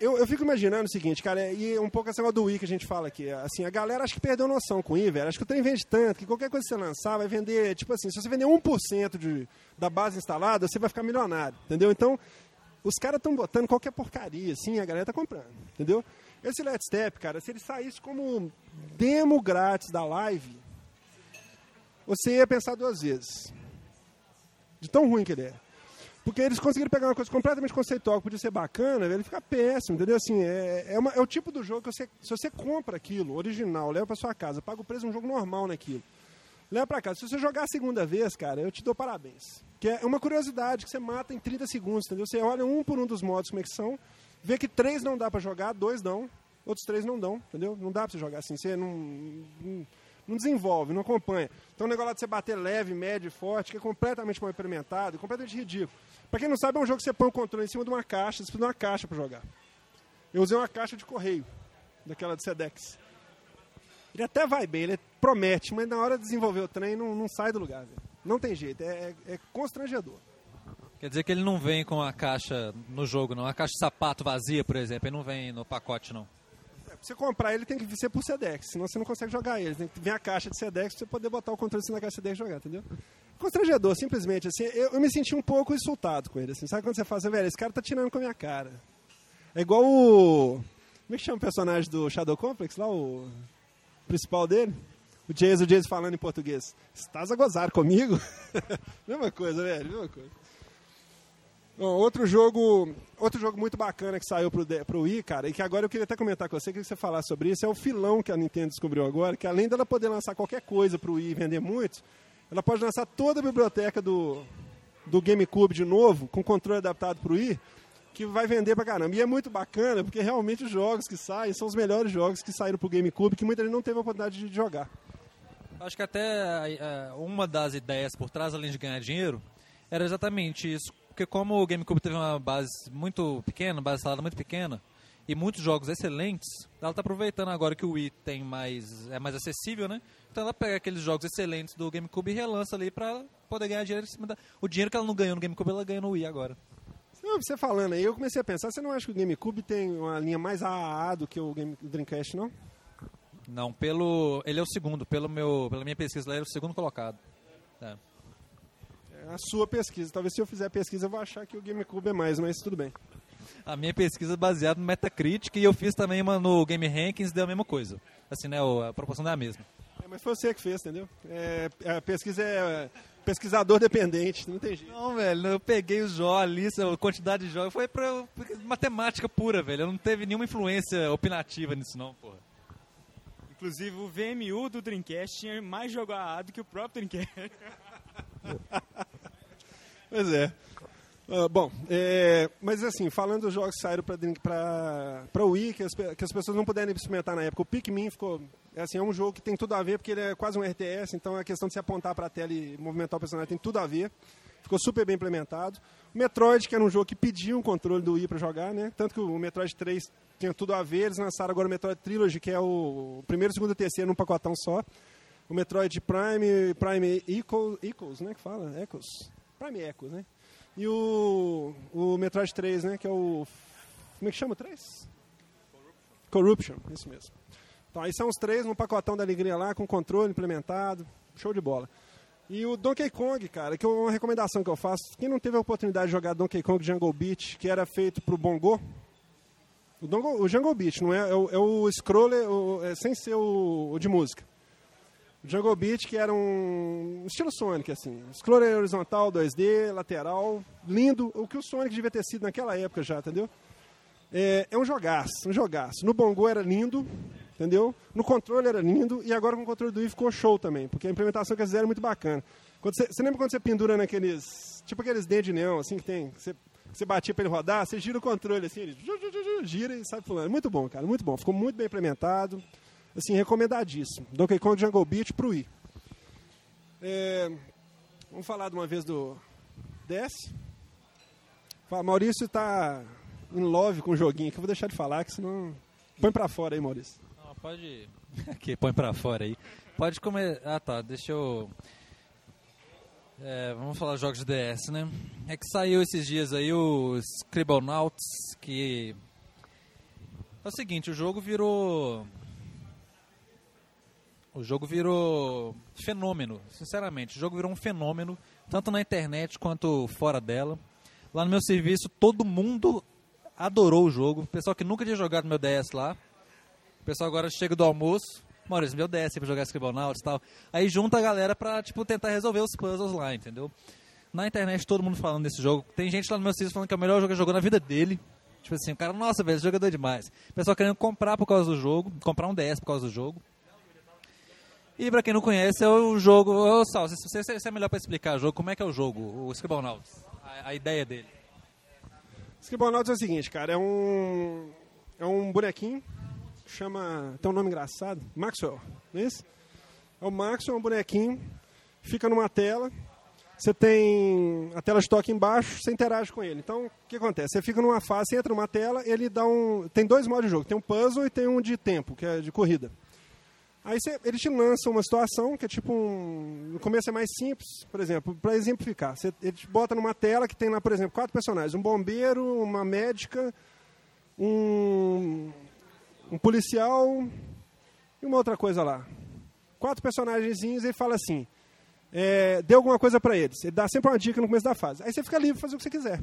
Eu, eu fico imaginando o seguinte, cara, e um pouco essa do Wii que a gente fala aqui. Assim, a galera acho que perdeu noção com o Wii, velho. Acho que o trem vende tanto que qualquer coisa que você lançar vai vender, tipo assim, se você vender 1% de, da base instalada, você vai ficar milionário, entendeu? Então, os caras estão botando qualquer porcaria, assim, a galera tá comprando, entendeu? Esse Let's Step, cara, se ele saísse como demo grátis da live, você ia pensar duas vezes. De tão ruim que ele é. Porque eles conseguiram pegar uma coisa completamente conceitual que podia ser bacana, ele fica péssimo, entendeu? Assim, é, é, uma, é, o tipo do jogo que você, se você compra aquilo, original, leva para sua casa, paga o preço de um jogo normal naquilo, leva para casa. Se você jogar a segunda vez, cara, eu te dou parabéns. Que é uma curiosidade que você mata em 30 segundos, entendeu? Você olha um por um dos modos como é que são, vê que três não dá para jogar, dois dão, outros três não dão, entendeu? Não dá para você jogar assim, você não, não Não desenvolve, não acompanha. Então o negócio lá de você bater leve, médio forte, que é completamente mal implementado, completamente ridículo. Pra quem não sabe, é um jogo que você põe o controle em cima de uma caixa, você precisa de uma caixa pra jogar. Eu usei uma caixa de correio, daquela de Sedex. Ele até vai bem, ele promete, mas na hora de desenvolver o trem não, não sai do lugar. Não tem jeito, é, é, é constrangedor. Quer dizer que ele não vem com a caixa no jogo, não. A caixa de sapato vazia, por exemplo, ele não vem no pacote, não. Pra você comprar ele tem que ser por Sedex, senão você não consegue jogar ele. Tem que vir a caixa de Sedex pra você poder botar o controle na caixa de Sedex e jogar, entendeu? Constrangedor, simplesmente. Assim, eu, eu, me senti um pouco insultado com ele. Assim. Sabe quando você fala assim, velho, esse cara tá tirando com a minha cara. É igual o. Como é que chama o personagem do Shadow Complex lá? O principal dele? O Jason, o Jason falando em português. Estás a gozar comigo? mesma coisa, velho, mesma coisa. Outro jogo, outro jogo muito bacana que saiu pro, pro Wii, cara, e que agora eu queria até comentar com você, queria que você falasse sobre isso, é o filão que a Nintendo descobriu agora, que além dela poder lançar qualquer coisa pro Wii e vender muito, ela pode lançar toda a biblioteca do, do GameCube de novo, com controle adaptado pro Wii, que vai vender pra caramba. E é muito bacana, porque realmente os jogos que saem são os melhores jogos que saíram pro GameCube, que muita gente não teve a oportunidade de jogar. Acho que até uh, uma das ideias por trás, além de ganhar dinheiro, era exatamente isso porque como o GameCube teve uma base muito pequena, base instalada muito pequena, e muitos jogos excelentes, ela está aproveitando agora que o Wii tem mais, é mais acessível, né? Então ela pega aqueles jogos excelentes do GameCube e relança ali para poder ganhar dinheiro em cima da... O dinheiro que ela não ganhou no GameCube, ela ganha no Wii agora. Você falando aí, eu comecei a pensar, você não acha que o GameCube tem uma linha mais AAA do que o Game, Dreamcast, não? Não, pelo... Ele é o segundo, pelo meu, pela minha pesquisa, ele é o segundo colocado. É a sua pesquisa. Talvez se eu fizer a pesquisa eu vou achar que o GameCube é mais, mas tudo bem. A minha pesquisa é baseada no Metacritic e eu fiz também uma no Game Rankings deu a mesma coisa. Assim, né, a proporção é a mesma. É, mas foi você que fez, entendeu? É, a pesquisa é pesquisador dependente, não tem jeito. Não, velho, eu peguei os jogos ali, a quantidade de jogos, foi pra matemática pura, velho. Não teve nenhuma influência opinativa nisso não, porra. Inclusive o VMU do Dreamcast tinha mais jogo AA do que o próprio Dreamcast. Pois é. Uh, bom, é, mas assim, falando dos jogos que saíram para o Wii, que as, que as pessoas não puderam experimentar na época, o Pikmin ficou. É, assim, é um jogo que tem tudo a ver, porque ele é quase um RTS, então a questão de se apontar para a tela e movimentar o personagem tem tudo a ver. Ficou super bem implementado. O Metroid, que era um jogo que pedia um controle do Wii para jogar, né? Tanto que o Metroid 3 tinha tudo a ver, eles lançaram agora o Metroid Trilogy, que é o primeiro, segundo e terceiro num pacotão só. O Metroid Prime, Prime Equals né? Que fala? Echoes. Prime Echoes, né? E o, o Metroid 3, né? Que é o. Como é que chama o 3? Corruption. Corruption, isso mesmo. Então, aí são os três num pacotão da alegria lá, com controle implementado. Show de bola. E o Donkey Kong, cara, que é uma recomendação que eu faço. Quem não teve a oportunidade de jogar Donkey Kong Jungle Beat, que era feito pro Bongo, o, Dongo, o Jungle Beat, não é, é, o, é o scroller o, é, sem ser o, o de música. Jungle Beat, que era um estilo Sonic, assim. Scroller horizontal, 2D, lateral, lindo. O que o Sonic devia ter sido naquela época já, entendeu? É, é um jogaço, um jogaço. No Bongo era lindo, entendeu? No controle era lindo e agora com o controle do Wii ficou show também, porque a implementação que eles fizeram é muito bacana. Você, você lembra quando você pendura naqueles, tipo aqueles dentes de neon, assim, que tem, você, você batia para ele rodar, você gira o controle assim, ele gira e sai pulando. Muito bom, cara, muito bom. Ficou muito bem implementado assim, recomendadíssimo. Donkey Kong Jungle Beat pro Wii. É, vamos falar de uma vez do DS. Maurício está em love com o joguinho, que eu vou deixar de falar, que senão... Põe pra fora aí, Maurício. Não, pode... Aqui, põe pra fora aí. Pode comer... Ah, tá, deixa eu... É, vamos falar de jogos de DS, né? É que saiu esses dias aí o Scribblenauts, que... É o seguinte, o jogo virou o jogo virou fenômeno, sinceramente. O jogo virou um fenômeno, tanto na internet quanto fora dela. Lá no meu serviço, todo mundo adorou o jogo. Pessoal que nunca tinha jogado meu DS lá. O pessoal agora chega do almoço. Maurício, meu DS pra jogar Scribblenauts e tal. Aí junta a galera pra, tipo, tentar resolver os puzzles lá, entendeu? Na internet, todo mundo falando desse jogo. Tem gente lá no meu serviço falando que é o melhor jogo que jogou na vida dele. Tipo assim, o cara, nossa, velho, esse jogo é demais. O pessoal querendo comprar por causa do jogo, comprar um DS por causa do jogo. E pra quem não conhece, é o jogo. Ô, Sal, você, você é melhor pra explicar o jogo. Como é que é o jogo, o Scribblenauts? A, a ideia dele. Scribblenauts é o seguinte, cara. É um. É um bonequinho. Chama. Tem um nome engraçado. Maxwell, não é isso? É o Max, é um bonequinho, fica numa tela, você tem a tela de toque embaixo, você interage com ele. Então, o que acontece? Você fica numa fase, entra numa tela, ele dá um. Tem dois modos de jogo, tem um puzzle e tem um de tempo, que é de corrida. Aí você, ele te lança uma situação que é tipo um. No começo é mais simples, por exemplo, para exemplificar. Você, ele te bota numa tela que tem lá, por exemplo, quatro personagens: um bombeiro, uma médica, um, um policial e uma outra coisa lá. Quatro personagens e ele fala assim: é, dê alguma coisa para eles. Ele dá sempre uma dica no começo da fase. Aí você fica livre para fazer o que você quiser.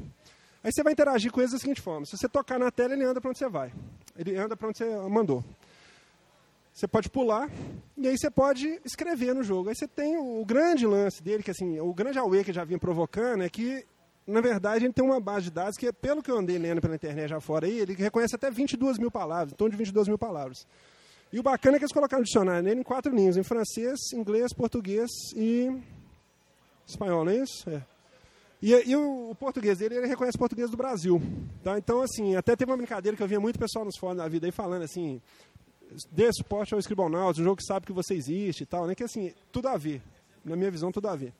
Aí você vai interagir com eles da seguinte forma: se você tocar na tela, ele anda para onde você vai. Ele anda para onde você mandou. Você pode pular e aí você pode escrever no jogo. Aí você tem o, grande lance dele, que assim, o grande away que já vinha provocando é que, na verdade, ele tem uma base de dados que, pelo que eu andei lendo pela internet já fora aí, ele reconhece até 22 mil palavras, em torno de 22 mil palavras. E o bacana é que eles colocaram o dicionário nele em quatro línguas, em francês, inglês, português e espanhol, não é isso? É. E, e o, o, português dele, ele reconhece português do Brasil. Tá? Então, assim, até teve uma brincadeira que eu via muito pessoal nos fóruns da vida aí falando assim, dê suporte ao Scribblenauts, um jogo que sabe que você existe e tal, né? Que assim, tudo a ver. Na minha visão, tudo a ver.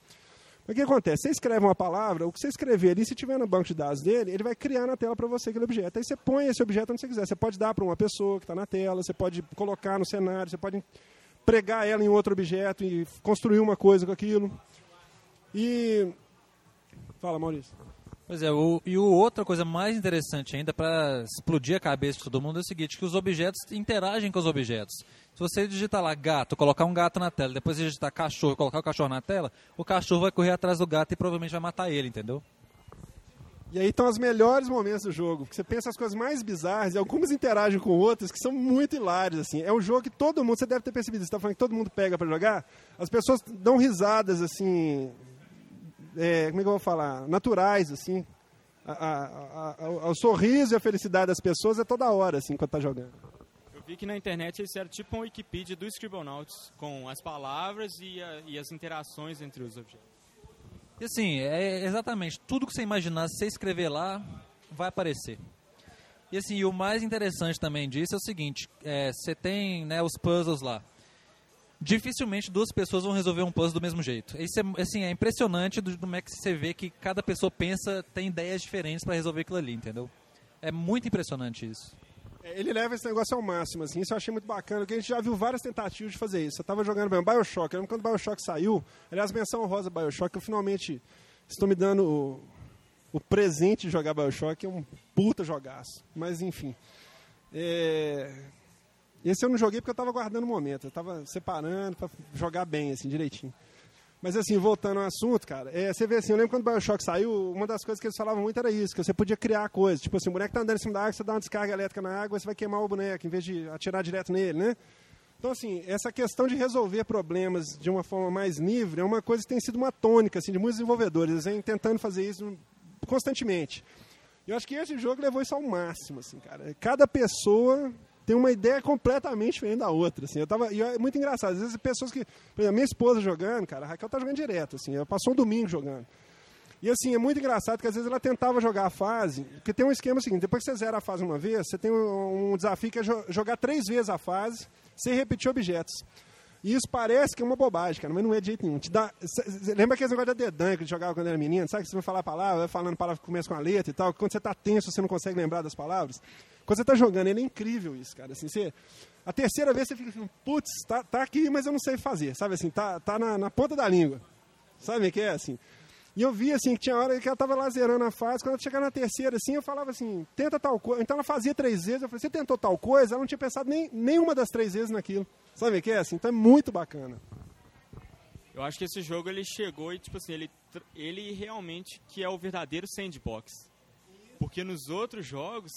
Mas o que acontece? Você escreve uma palavra, o que você escrever ali, se tiver no banco de dados dele, ele vai criar na tela para você aquele objeto. Aí você põe esse objeto onde você quiser. Você pode dar para uma pessoa que está na tela, você pode colocar no cenário, você pode pregar ela em outro objeto e construir uma coisa com aquilo. E. Fala, Maurício. Pois é, o, e o, outra coisa mais interessante ainda para explodir a cabeça de todo mundo é o seguinte, que os objetos interagem com os objetos. Se você digitar lá gato, colocar um gato na tela, depois digitar cachorro colocar o cachorro na tela, o cachorro vai correr atrás do gato e provavelmente vai matar ele, entendeu? E aí estão os melhores momentos do jogo, porque você pensa as coisas mais bizarras e algumas interagem com outras que são muito hilárias, assim. É um jogo que todo mundo, você deve ter percebido, você está falando que todo mundo pega para jogar, as pessoas dão risadas, assim, é, como é que eu vou falar, naturais, assim. A, a, a, o sorriso e a felicidade das pessoas é toda hora, assim, quando tá jogando. Eu vi que na internet eles fizeram tipo uma Wikipedia do Scribblenauts, com as palavras e, e as interações entre os objetos. E assim, é exatamente, tudo que você imaginar, se você escrever lá, vai aparecer. E assim, o mais interessante também disso é o seguinte, é, você tem né, os puzzles lá dificilmente duas pessoas vão resolver um puzzle do mesmo jeito. Isso é, assim, é impressionante do, como é que você vê que cada pessoa pensa, tem ideias diferentes para resolver aquilo ali, entendeu? É muito impressionante isso. É, ele leva esse negócio ao máximo, assim, isso eu achei muito bacana, porque a gente já viu várias tentativas de fazer isso. Eu estava jogando bem, Bioshock, eu lembro quando Bioshock saiu, aliás, menção rosa Bioshock, eu finalmente estou me dando o, o presente de jogar Bioshock, é um puta jogaço, mas enfim. É, esse eu não joguei porque eu estava guardando o momento, eu estava separando para jogar bem, assim, direitinho. Mas assim, voltando ao assunto, cara, é, você vê assim, eu lembro quando o Bioshock saiu, uma das coisas que eles falavam muito era isso, que você podia criar coisas. Tipo assim, o boneco tá andando em cima da água, você dá uma descarga elétrica na água, você vai queimar o boneco, em vez de atirar direto nele, né? Então, assim, essa questão de resolver problemas de uma forma mais livre é uma coisa que tem sido uma tônica, assim, de muitos desenvolvedores. Eles tentando fazer isso constantemente. Eu acho que esse jogo levou isso ao máximo, assim, cara. Cada pessoa tem uma ideia completamente diferente da outra, assim. Eu tava, e é muito engraçado. Às vezes pessoas que, por exemplo, minha esposa jogando, cara, a Raquel tá jogando direto, assim. Ela passou um domingo jogando. E assim, é muito engraçado que às vezes ela tentava jogar a fase, porque tem um esquema seguinte, depois que você zera a fase uma vez, você tem um, um desafio que é jogar três vezes a fase sem repetir objetos. E isso parece que é uma bobagem, cara, mas não é de jeito nenhum. Te dá, cê, lembra aquele negócio da dedanha que gente jogava quando era menino? Sabe que você vai falar a palavra, vai falando palavra que começa com a letra e tal, quando você está tenso, você não consegue lembrar das palavras? Quando você está jogando, ele é incrível isso, cara. Assim, você, a terceira vez você fica assim, putz, tá, tá aqui, mas eu não sei fazer, sabe assim, tá, tá na, na ponta da língua. Sabe o que é assim? E eu vi assim que tinha hora que ela estava lá zerando a fase, quando ela chegava na terceira, assim, eu falava assim, tenta tal coisa. Então ela fazia três vezes, eu falei, você tentou tal coisa? Ela não tinha pensado nem nenhuma das três vezes naquilo. Sabe o que é assim? Então é muito bacana. Eu acho que esse jogo ele chegou e tipo assim, ele ele realmente que é o verdadeiro sandbox. Porque nos outros jogos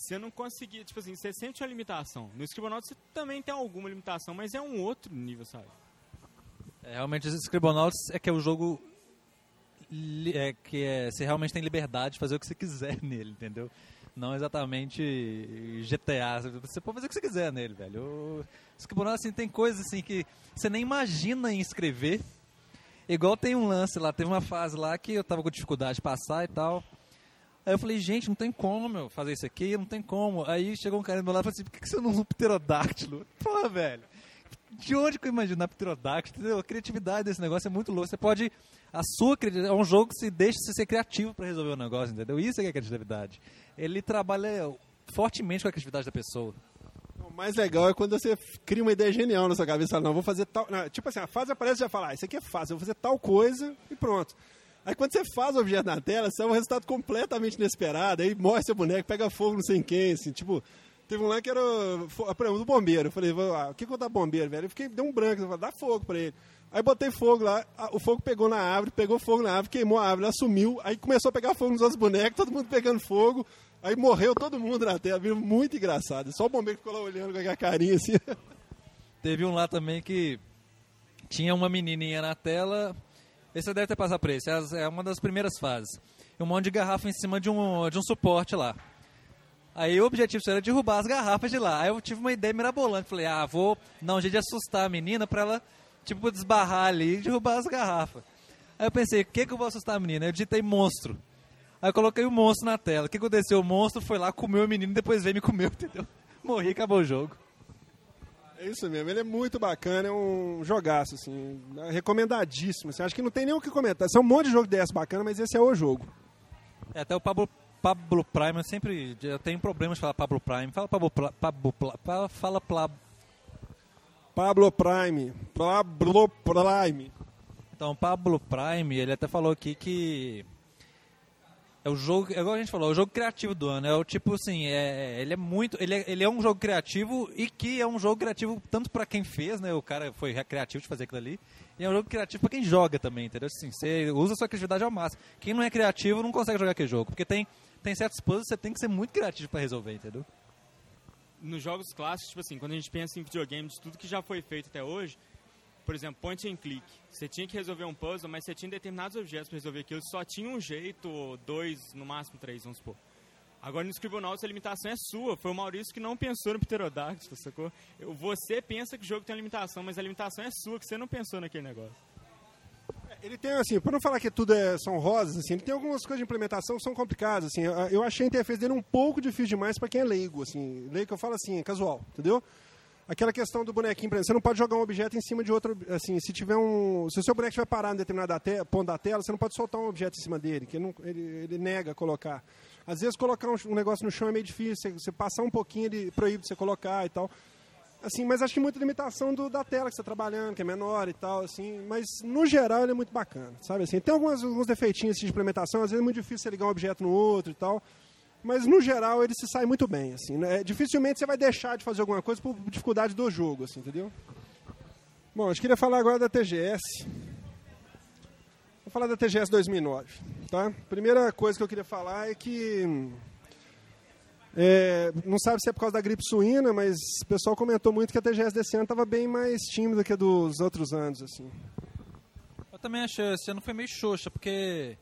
você não conseguia, tipo assim, você sente uma limitação. No Scribblenauts você também tem alguma limitação, mas é um outro nível, sabe? É, realmente, o Scribblenauts é que é o jogo é, que é, você realmente tem liberdade de fazer o que você quiser nele, entendeu? Não exatamente GTA. Você pode fazer o que você quiser nele, velho. O Scribblenauts, assim, tem coisas assim que você nem imagina em escrever. Igual tem um lance lá, teve uma fase lá que eu tava com dificuldade de passar e tal. Aí eu falei, gente, não tem como, meu, fazer isso aqui, não tem como. Aí chegou um cara do meu lado e falou assim, por que, você não usa um pterodáctilo? Porra, velho. de onde que eu imagino Pterodactyl, entendeu? A criatividade desse negócio é muito louco. Você pode. A sua criatividade. É um jogo que se deixa você ser criativo para resolver o negócio, entendeu? Isso é que é criatividade. Ele trabalha fortemente com a criatividade da pessoa. O mais legal é quando você cria uma ideia genial na sua cabeça. Não, vou fazer tal. Não, tipo assim, a fase aparece e já fala, ah, isso aqui é fácil, eu vou fazer tal coisa e pronto. Aí quando você faz o objeto na tela, você é um resultado completamente inesperado. Aí morre seu boneco, pega fogo, não sei em quem, assim, tipo. Teve um lá que era o do bombeiro. Eu falei, ah, o que, que eu dar bombeiro, velho? Eu fiquei, deu um branco, eu falei, dá fogo pra ele. Aí botei fogo lá, o fogo pegou na árvore, pegou fogo na árvore, queimou a árvore, ela sumiu, aí começou a pegar fogo nos outros bonecos, todo mundo pegando fogo, aí morreu todo mundo na tela, viu? Muito engraçado. Só o bombeiro ficou lá olhando com a carinha assim. Teve um lá também que tinha uma menininha na tela, esse deve ter passado por isso, é uma das primeiras fases. Um monte de garrafa em cima de um, de um suporte lá. Aí o objetivo era derrubar as garrafas de lá. Aí eu tive uma ideia mirabolante. Falei, ah, vou dar um jeito de assustar a menina pra ela, tipo, desbarrar ali e derrubar as garrafas. Aí eu pensei, o que, que eu vou assustar a menina? Eu digitei monstro. Aí eu coloquei o monstro na tela. O que aconteceu? O monstro foi lá, comeu o menino e depois veio me comer, entendeu? Morri acabou o jogo. É isso mesmo, ele é muito bacana, é um jogaço, assim, recomendadíssimo. Assim, acho que não tem nem o que comentar. É um monte de jogo desse bacana, mas esse é o jogo. É, até o Pablo Pablo Prime, eu sempre eu tenho problemas de falar Pablo Prime. Fala Pablo, Pablo, Pablo fala Pla... Pablo Prime, Pablo Prime. Então, Pablo Prime, ele até falou aqui que é o jogo, igual a gente falou, é o jogo criativo do ano. É o tipo assim, é, ele é muito, ele é, ele é um jogo criativo e que é um jogo criativo tanto para quem fez, né? O cara foi criativo de fazer aquilo ali. E é um jogo criativo para quem joga também, entendeu? Assim, você usa a sua criatividade ao máximo. Quem não é criativo não consegue jogar aquele jogo, porque tem tem certos puzzles que você tem que ser muito criativo para resolver, entendeu? Nos jogos clássicos, tipo assim, quando a gente pensa em videogame de tudo que já foi feito até hoje, por exemplo, point and click. Você tinha que resolver um puzzle, mas você tinha determinados objetos para resolver aquilo, só tinha um jeito, dois, no máximo três, vamos supor. Agora no Scribblenauts a limitação é sua. Foi o Maurício que não pensou no Pterodactyl, sacou? Você pensa que o jogo tem uma limitação, mas a limitação é sua, que você não pensou naquele negócio. Ele tem, assim, por não falar que tudo é, são rosas, assim, ele tem algumas coisas de implementação que são complicadas, assim. Eu achei a interface dele um pouco difícil demais para quem é leigo, assim. Leigo eu falo assim, casual, entendeu? Aquela questão do bonequinho, por exemplo, você não pode jogar um objeto em cima de outro, assim, se tiver um... Se o seu boneco estiver parado em determinado te, ponto da tela, você não pode soltar um objeto em cima dele, que ele, ele, nega colocar. Às vezes colocar um, um, negócio no chão é meio difícil, você, você passar um pouquinho, ele proíbe você colocar e tal. Assim, mas acho que muita limitação do, da tela que você está trabalhando, que é menor e tal, assim. Mas, no geral, ele é muito bacana, sabe? Assim, tem algumas, alguns defeitinhos assim, de implementação, às vezes é muito difícil você ligar um objeto no outro e tal. Mas, no geral, ele se sai muito bem, assim. Né? Dificilmente você vai deixar de fazer alguma coisa por dificuldade do jogo, assim, entendeu? Bom, eu queria falar agora da TGS. Vou falar da TGS 2009, tá? Primeira coisa que eu queria falar é que é, não sabe se é por causa da gripe suína, mas o pessoal comentou muito que a TGS desse ano estava bem mais tímida que a dos outros anos. assim. Eu também achei, esse ano foi meio xoxa, porque,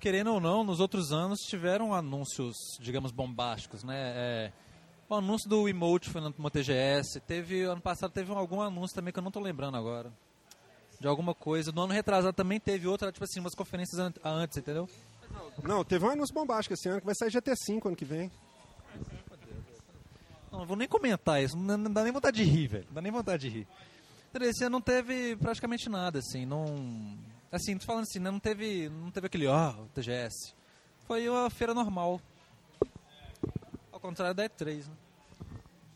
querendo ou não, nos outros anos tiveram anúncios, digamos, bombásticos, né? É, o anúncio do emote foi numa TGS, teve, ano passado teve algum anúncio também que eu não estou lembrando agora. De alguma coisa. No ano retrasado também teve outra, tipo assim, umas conferências antes, entendeu? Não, teve um anúncio bombástico esse ano que vai sair GT5 ano que vem. Não, não vou nem comentar isso, não, não, dá nem vontade de rir, velho. Não dá nem vontade de rir. Esse ano não teve praticamente nada, assim, não... Assim, tô falando assim, né, não teve, não teve aquele, ó, oh, TGS. Foi uma feira normal. Ao contrário da E3, né?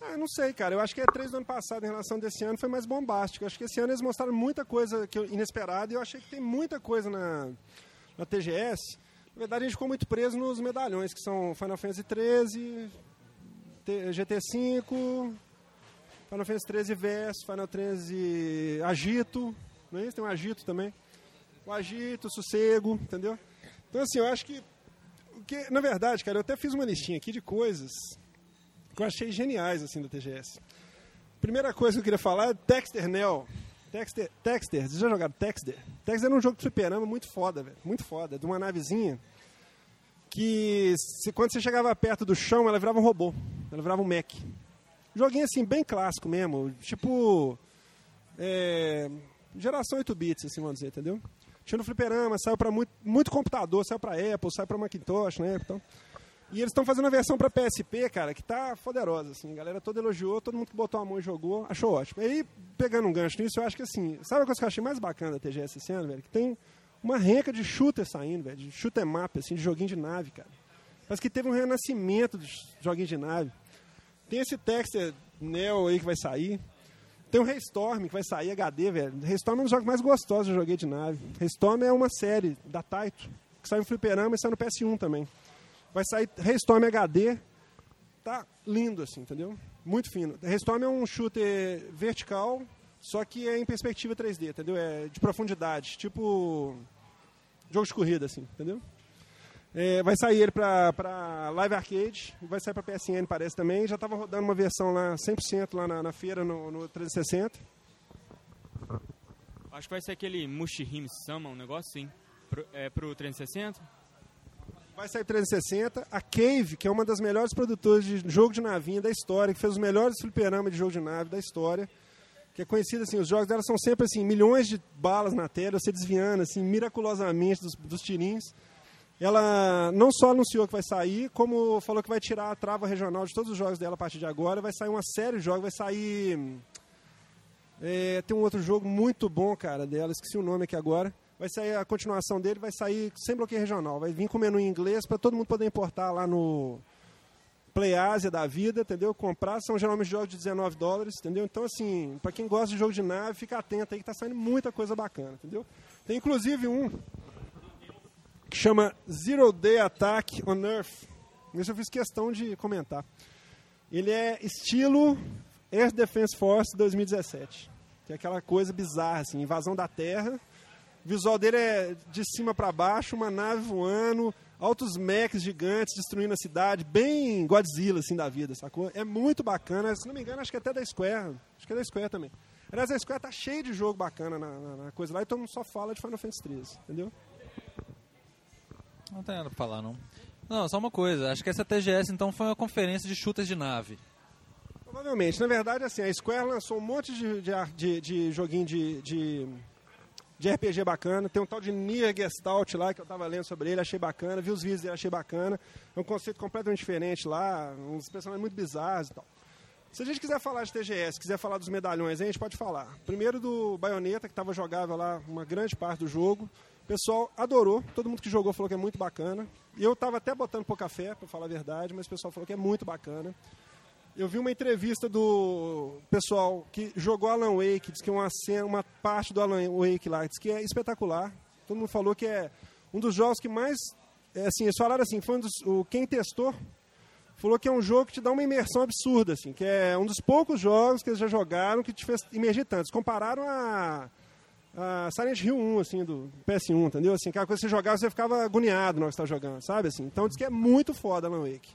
Ah, não sei, cara. Eu acho que a E3 do ano passado em relação desse ano foi mais bombástico. Eu acho que esse ano eles mostraram muita coisa inesperada e eu achei que tem muita coisa na, na TGS na verdade, a gente ficou muito preso nos medalhões, que são Final Fantasy XIII, GT5, Final Fantasy XIII Verso, Final Fantasy Agito, não é isso? Tem um Agito também. O Agito, o Sossego, entendeu? Então, assim, eu acho que, que... Na verdade, cara, eu até fiz uma listinha aqui de coisas que eu achei geniais, assim, da TGS. Primeira coisa que eu queria falar é Texter Neo. Texter, Texter, vocês já jogaram Texter? Texter era um jogo de fliperama muito foda, velho. Muito foda. De uma navezinha que se, quando você chegava perto do chão, ela virava um robô. Ela virava um mech. Joguinho assim, bem clássico mesmo. Tipo. É, geração 8 bits, assim, vamos dizer, entendeu? Tinha no fliperama, saiu para muito, muito computador, saiu para Apple, saiu para Macintosh, né? Então. E eles estão fazendo a versão para PSP, cara, que tá poderosa, assim. A galera toda elogiou, todo mundo que botou a mão e jogou, achou ótimo. E aí, pegando um gancho nisso, eu acho que assim, sabe a coisa que eu achei mais bacana da TGS esse ano, velho? Que tem uma renca de shooter saindo, velho, de shooter map, assim, de joguinho de nave, cara. Parece que teve um renascimento dos joguinhos de nave. Tem esse Texter Neo aí que vai sair. Tem o Raystorm que vai sair HD, velho. Raystorm é um dos jogos mais gostosos que eu joguei de nave. Raystorm é uma série da Taito, que sai no fliperama e sai no PS1 também. Vai sair Raystorm HD. Tá lindo, assim, entendeu? Muito fino. Raystorm é um shooter vertical, só que é em perspectiva 3D, entendeu? É de profundidade, tipo jogo de corrida, assim, entendeu? É, vai sair ele para Live Arcade, vai sair para PSN, parece também. Já estava rodando uma versão lá 100% lá na, na feira, no, no 360. Acho que vai ser aquele Mushihim Sama, um negócio assim. Pro, é pro 360? Vai sair 360. A Cave, que é uma das melhores produtoras de jogo de navinha da história, que fez os melhores fliperamas de jogo de nave da história. Que é conhecida assim, os jogos dela são sempre assim, milhões de balas na tela, você desviando assim, miraculosamente dos, dos tirinhos. Ela não só anunciou que vai sair, como falou que vai tirar a trava regional de todos os jogos dela a partir de agora. Vai sair uma série de jogos, vai sair. É, tem um outro jogo muito bom, cara, dela, esqueci o nome aqui agora vai sair a continuação dele, vai sair sem bloqueio regional. Vai vir com menu em inglês para todo mundo poder importar lá no PlayAsia da vida, entendeu? Comprar, são geralmente jogos de 19 dólares, entendeu? Então, assim, para quem gosta de jogo de nave, fica atento aí que tá saindo muita coisa bacana, entendeu? Tem inclusive um que chama Zero Day Attack on Earth. Isso eu fiz questão de comentar. Ele é estilo Air Defense Force 2017. Que é aquela coisa bizarra, assim, invasão da Terra o visual dele é de cima para baixo, uma nave voando, altos mechs gigantes destruindo a cidade, bem Godzilla assim da vida, sacou? É muito bacana. Se não me engano, acho que é até da Square. Acho que é da Square também. Aliás, a Square tá cheia de jogo bacana na, na, na coisa lá e todo mundo só fala de Final Fantasy 13, entendeu? Não tem nada pra falar, não. Não, só uma coisa. Acho que essa TGS, então, foi uma conferência de shooters de nave. Provavelmente. Na verdade, assim, a Square lançou um monte de, de, de, joguinho de, de de RPG bacana. Tem um tal de Nier Gestalt lá, que eu estava lendo sobre ele, achei bacana. Vi os vídeos dele, achei bacana. É um conceito completamente diferente lá, uns personagens muito bizarros e tal. Se a gente quiser falar de TGS, quiser falar dos medalhões, a gente pode falar. Primeiro do Bayonetta, que estava jogável lá uma grande parte do jogo. O pessoal adorou, todo mundo que jogou falou que é muito bacana. E eu estava até botando pouca fé, para falar a verdade, mas o pessoal falou que é muito bacana. Eu vi uma entrevista do pessoal que jogou Alan Wake, diz que é uma, cena, uma parte do Alan Wake lá, diz que é espetacular. Todo mundo falou que é um dos jogos que mais. É, assim, eles falaram assim, foi um dos, o, quem testou falou que é um jogo que te dá uma imersão absurda, assim, que é um dos poucos jogos que eles já jogaram que te fez imergir tanto. Eles compararam a, a Silent Hill 1, assim, do PS1, entendeu? Assim, aquela coisa que você jogava, você ficava agoniado na hora que você estava jogando, sabe? Assim, então diz que é muito foda Alan Wake.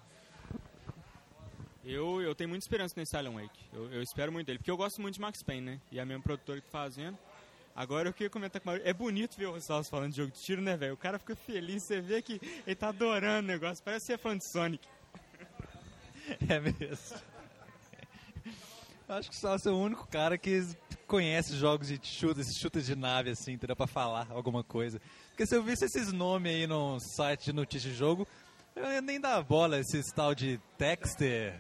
Eu, eu tenho muita esperança nesse Alan Wake. Eu, eu, espero muito dele, porque eu gosto muito de Max Payne, né? E a minha produtora que tá fazendo. Agora eu queria comentar com o É bonito ver o Rosales falando de jogo de tiro, né, velho? O cara fica feliz, você vê que ele tá adorando o negócio. Parece ser fã de Sonic. É mesmo. Acho que só é o único cara que conhece jogos de chute, esses chutes de nave, assim, entendeu? Pra falar alguma coisa. Porque se eu visse esses nomes aí no site de notícia de jogo, eu nem dá bola esses tal de Texter,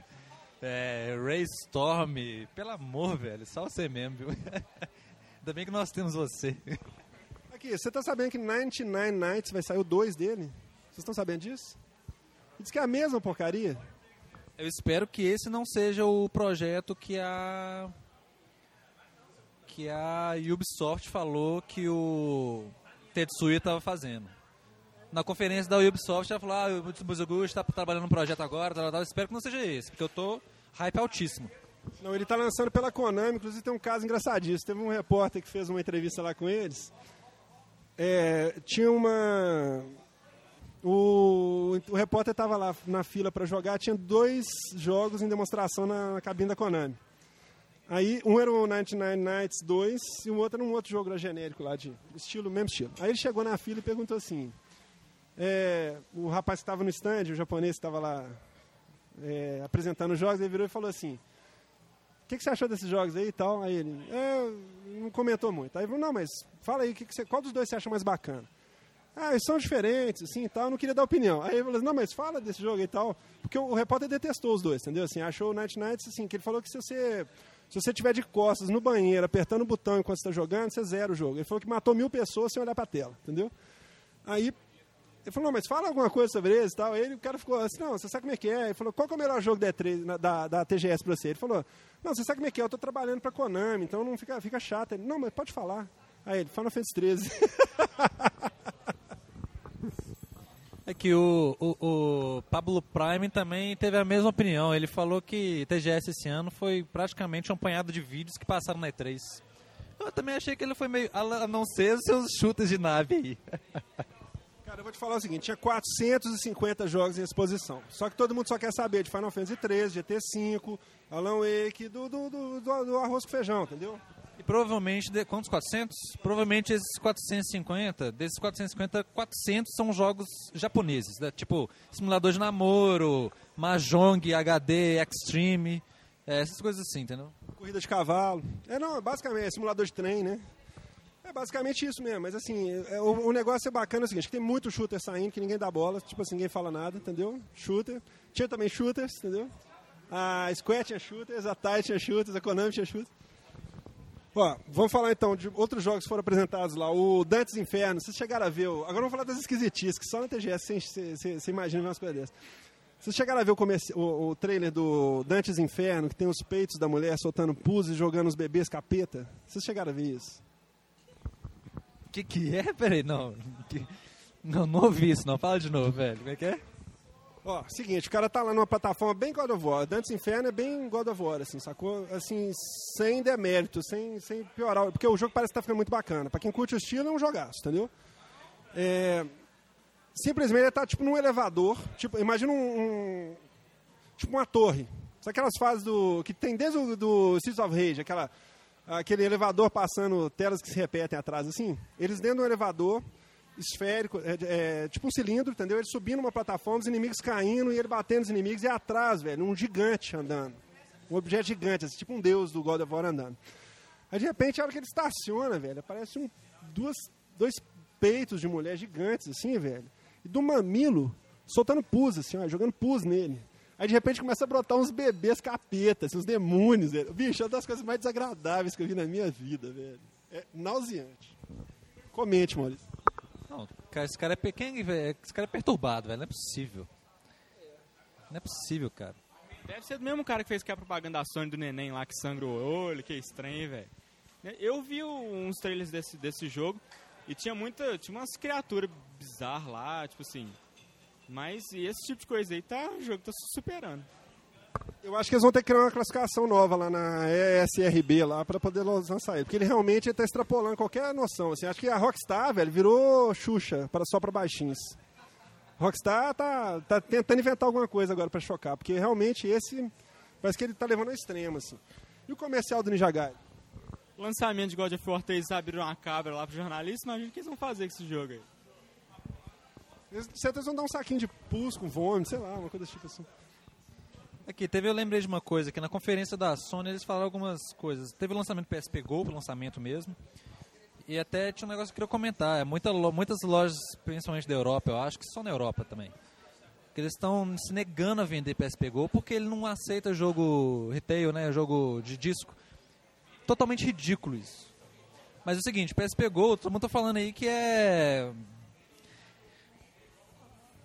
é, Storm, pelo amor, velho, só você mesmo, viu? Ainda bem que nós temos você. Aqui, você tá sabendo que 99 Nights vai sair o 2 dele? Vocês estão sabendo disso? Diz que é a mesma porcaria. Eu espero que esse não seja o projeto que a que a Ubisoft falou que o Tetsuya estava fazendo. Na conferência da Ubisoft, ela falou: Ah, o Muzugu está trabalhando num projeto agora, tal, tal. espero que não seja esse, porque eu tô hype altíssimo. Não, ele está lançando pela Konami, inclusive tem um caso engraçadíssimo. Teve um repórter que fez uma entrevista lá com eles. É, tinha uma. O, o repórter estava lá na fila para jogar, tinha dois jogos em demonstração na, na, cabine da Konami. Aí, um era o 99 Nights 2 e o outro era um outro jogo genérico lá, de estilo, mesmo estilo. Aí ele chegou na fila e perguntou assim: é, o rapaz que estava no stand, o japonês que estava lá é, apresentando os jogos, ele virou e falou assim: O que, que, você achou desses jogos aí e tal? Aí ele é, não comentou muito. Aí ele falou: Não, mas fala aí, que que você, qual dos dois você acha mais bacana? Ah, eles são diferentes, assim, e tal, eu não queria dar opinião. Aí eu falei, não, mas fala desse jogo e tal, porque o, repórter detestou os dois, entendeu? Assim, achou o Night Nights, assim, que ele falou que se você, se você tiver de costas no banheiro, apertando o botão enquanto está jogando, você zera o jogo. Ele falou que matou mil pessoas sem olhar pra tela, entendeu? Aí ele falou, não, mas fala alguma coisa sobre eles e tal. Aí ele, o cara ficou assim, não, você sabe como é que é? Ele falou, qual que é o melhor jogo da, E3, na- da, da TGS pra você? Ele falou, não, você sabe como é que é? Eu tô trabalhando pra Konami, então não fica, fica chato. Ele, não, mas pode falar. Aí ele, Final Fantasy 13. É que o, o, o Pablo Prime também teve a mesma opinião. Ele falou que TGS esse ano foi praticamente um apanhado de vídeos que passaram na E3. Eu também achei que ele foi meio. A não ser os seus chutes de nave aí. Cara, eu vou te falar o seguinte, tinha 450 jogos em exposição. Só que todo mundo só quer saber de Final Fantasy 13, GT5, Alan Wake, do, do, do- do arroz com feijão, entendeu? E provavelmente, de, quantos? 400? Provavelmente esses 450, desses 450, 400 são jogos japoneses, né? tipo simulador de namoro, Mahjong, HD, Extreme, é, essas coisas assim, entendeu? Corrida de cavalo. É, não, é basicamente, é simulador de trem, né? É basicamente isso mesmo, mas assim, é, o, o negócio é bacana é o seguinte, tem muito shooter saindo, que ninguém dá bola, tipo assim, ninguém fala nada, entendeu? Shooter. Tinha também shooters, entendeu? A Square tinha shooters, a Tai tinha shooters, a Konami tinha shooters. Ó, vamos falar então de outros jogos que foram apresentados lá. O Dantes Inferno, vocês chegaram a ver. O... Agora vamos falar das esquisitices, que só na TGS você- imagina umas coisas dessas. Vocês chegaram a ver o, comerci- o, o trailer do Dantes Inferno, que tem os peitos da mulher soltando pus e jogando os bebês capeta? Vocês chegaram a ver isso? O que que é? Peraí, não. Que- Não, não ouvi isso não. Fala de novo, velho. Como é que é? Ó, seguinte, o cara tá lá numa plataforma bem God of War. Dantes Inferno é bem God of War, assim, sacou? Assim, sem demérito, sem, sem piorar. Porque o jogo parece que tá ficando muito bacana. Pra quem curte o estilo, é um jogaço, entendeu? É, simplesmente ele tá tipo num elevador. Tipo, imagina um, um- Tipo uma torre. Sabe aquelas fases do. que tem desde o do Streets of Rage, aquela, aquele elevador passando telas que se repetem atrás, assim? Eles dentro de um elevador esférico, é, é, tipo um cilindro, entendeu? Ele subindo uma plataforma, os inimigos caindo e ele batendo os inimigos e atrás, velho, um gigante andando. Um objeto gigante, assim, tipo um deus do God of War andando. Aí de repente, a hora que ele estaciona, velho, aparece um, duas, dois peitos de mulher gigantes, assim, velho. E do mamilo, soltando pus, assim, ó, jogando pus nele. Aí de repente começa a brotar uns bebês capetas, uns demônios, velho. Bicho, é uma das coisas mais desagradáveis que eu vi na minha vida, velho. É nauseante. Comente, Maurício. Não, cara, esse cara é pequeno, velho. Esse cara é perturbado, velho. Não é possível. Não é possível, cara. Deve ser do mesmo cara que fez que a propaganda da Sony do neném lá que sangra o olho, que é estranho, velho. Eu vi uns trailers desse, desse jogo e tinha muita. Tinha umas criaturas bizarras lá, tipo assim. Mas esse tipo de coisa aí tá. O jogo tá superando. Eu acho que eles vão ter que criar uma classificação nova lá na ESRB lá para poder lançar ele. Porque ele realmente está extrapolando qualquer noção. Assim. Acho que a Rockstar, velho, virou Xuxa para só para baixinhos. Rockstar tá, tá tentando inventar alguma coisa agora para chocar. Porque realmente esse parece que ele tá levando ao extremo. Assim. E o comercial do Ninja Gaiden? Lançamento de God of War 3 abriram uma cabra lá pro jornalista, imagina o que eles vão fazer com esse jogo aí. Eles, certeza vão dar um saquinho de pus com vômito, sei lá, uma coisa tipo assim. Aqui, teve, eu lembrei de uma coisa, que na conferência da Sony eles falaram algumas coisas. Teve o lançamento do PSP Go, o lançamento mesmo. E até tinha um negócio que eu queria comentar. É muita, muitas lojas, principalmente da Europa, eu acho que só na Europa também. Que eles estão se negando a vender PSP Go porque ele não aceita jogo retail, né? Jogo de disco. Totalmente ridículo isso. Mas é o seguinte, PSP Go, todo mundo tá falando aí que é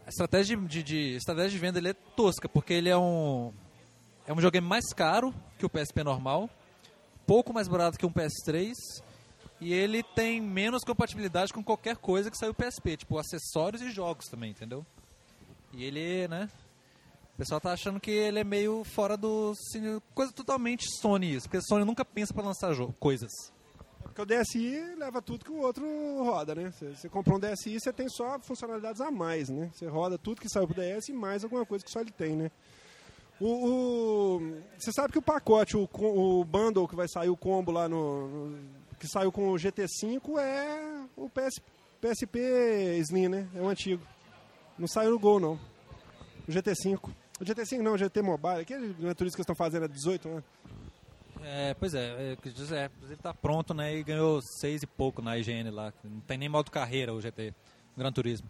a estratégia de, de, estratégia de venda ele é tosca, porque ele é um é um videogame mais caro que o PSP normal, pouco mais barato que um PS3 e ele tem menos compatibilidade com qualquer coisa que saiu PSP, tipo acessórios e jogos também, entendeu? E ele, né? O pessoal tá achando que ele é meio fora do assim, coisa totalmente Sony isso, porque Sony nunca pensa para lançar coisas. Porque o DSi leva tudo que o outro roda, né? Você, comprou um DSi, você tem só funcionalidades a mais, né? Você roda tudo que saiu pro DS e mais alguma coisa que só ele tem, né? O, você sabe que o pacote, o, o bundle que vai sair, o combo lá no, no- que saiu com o GT5 é o PS, PSP Slim, né? É o antigo. Não saiu no Gol, não. O GT5. O GT5 não, o GT Mobile. Aquele Gran Turismo que eles estão fazendo é 18, né? É, pois é, é, dizer, é, tá pronto, né? E ganhou seis e pouco na IGN lá. Não tem nem modo carreira o GT. Gran Turismo.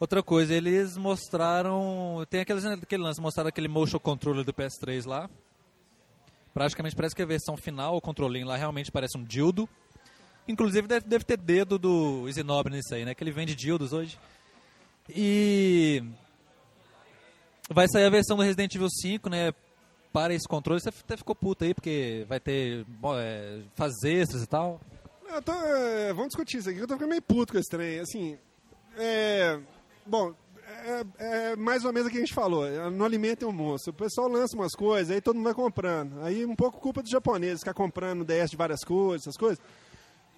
Outra coisa, eles mostraram. Tem aquele, aquele lance, mostraram aquele motion controller do PS3 lá. Praticamente parece que a versão final, o controlinho lá realmente parece um dildo. Inclusive deve, deve ter dedo do Isinobre nisso aí, né? Que ele vende dildos hoje. E. Vai sair a versão do Resident Evil 5, né? Para esse controle. Você até ficou puta aí, porque vai ter é, fazer extras e tal. Eu tô, é, vamos discutir isso aqui, eu tô ficando meio puto com esse trem. Assim, é, bom, é, é, mais ou menos o que a gente falou, não alimenta o moço. O pessoal lança umas coisas, aí todo mundo vai comprando. Aí um pouco culpa dos japoneses, ficar comprando DS de várias coisas, essas coisas.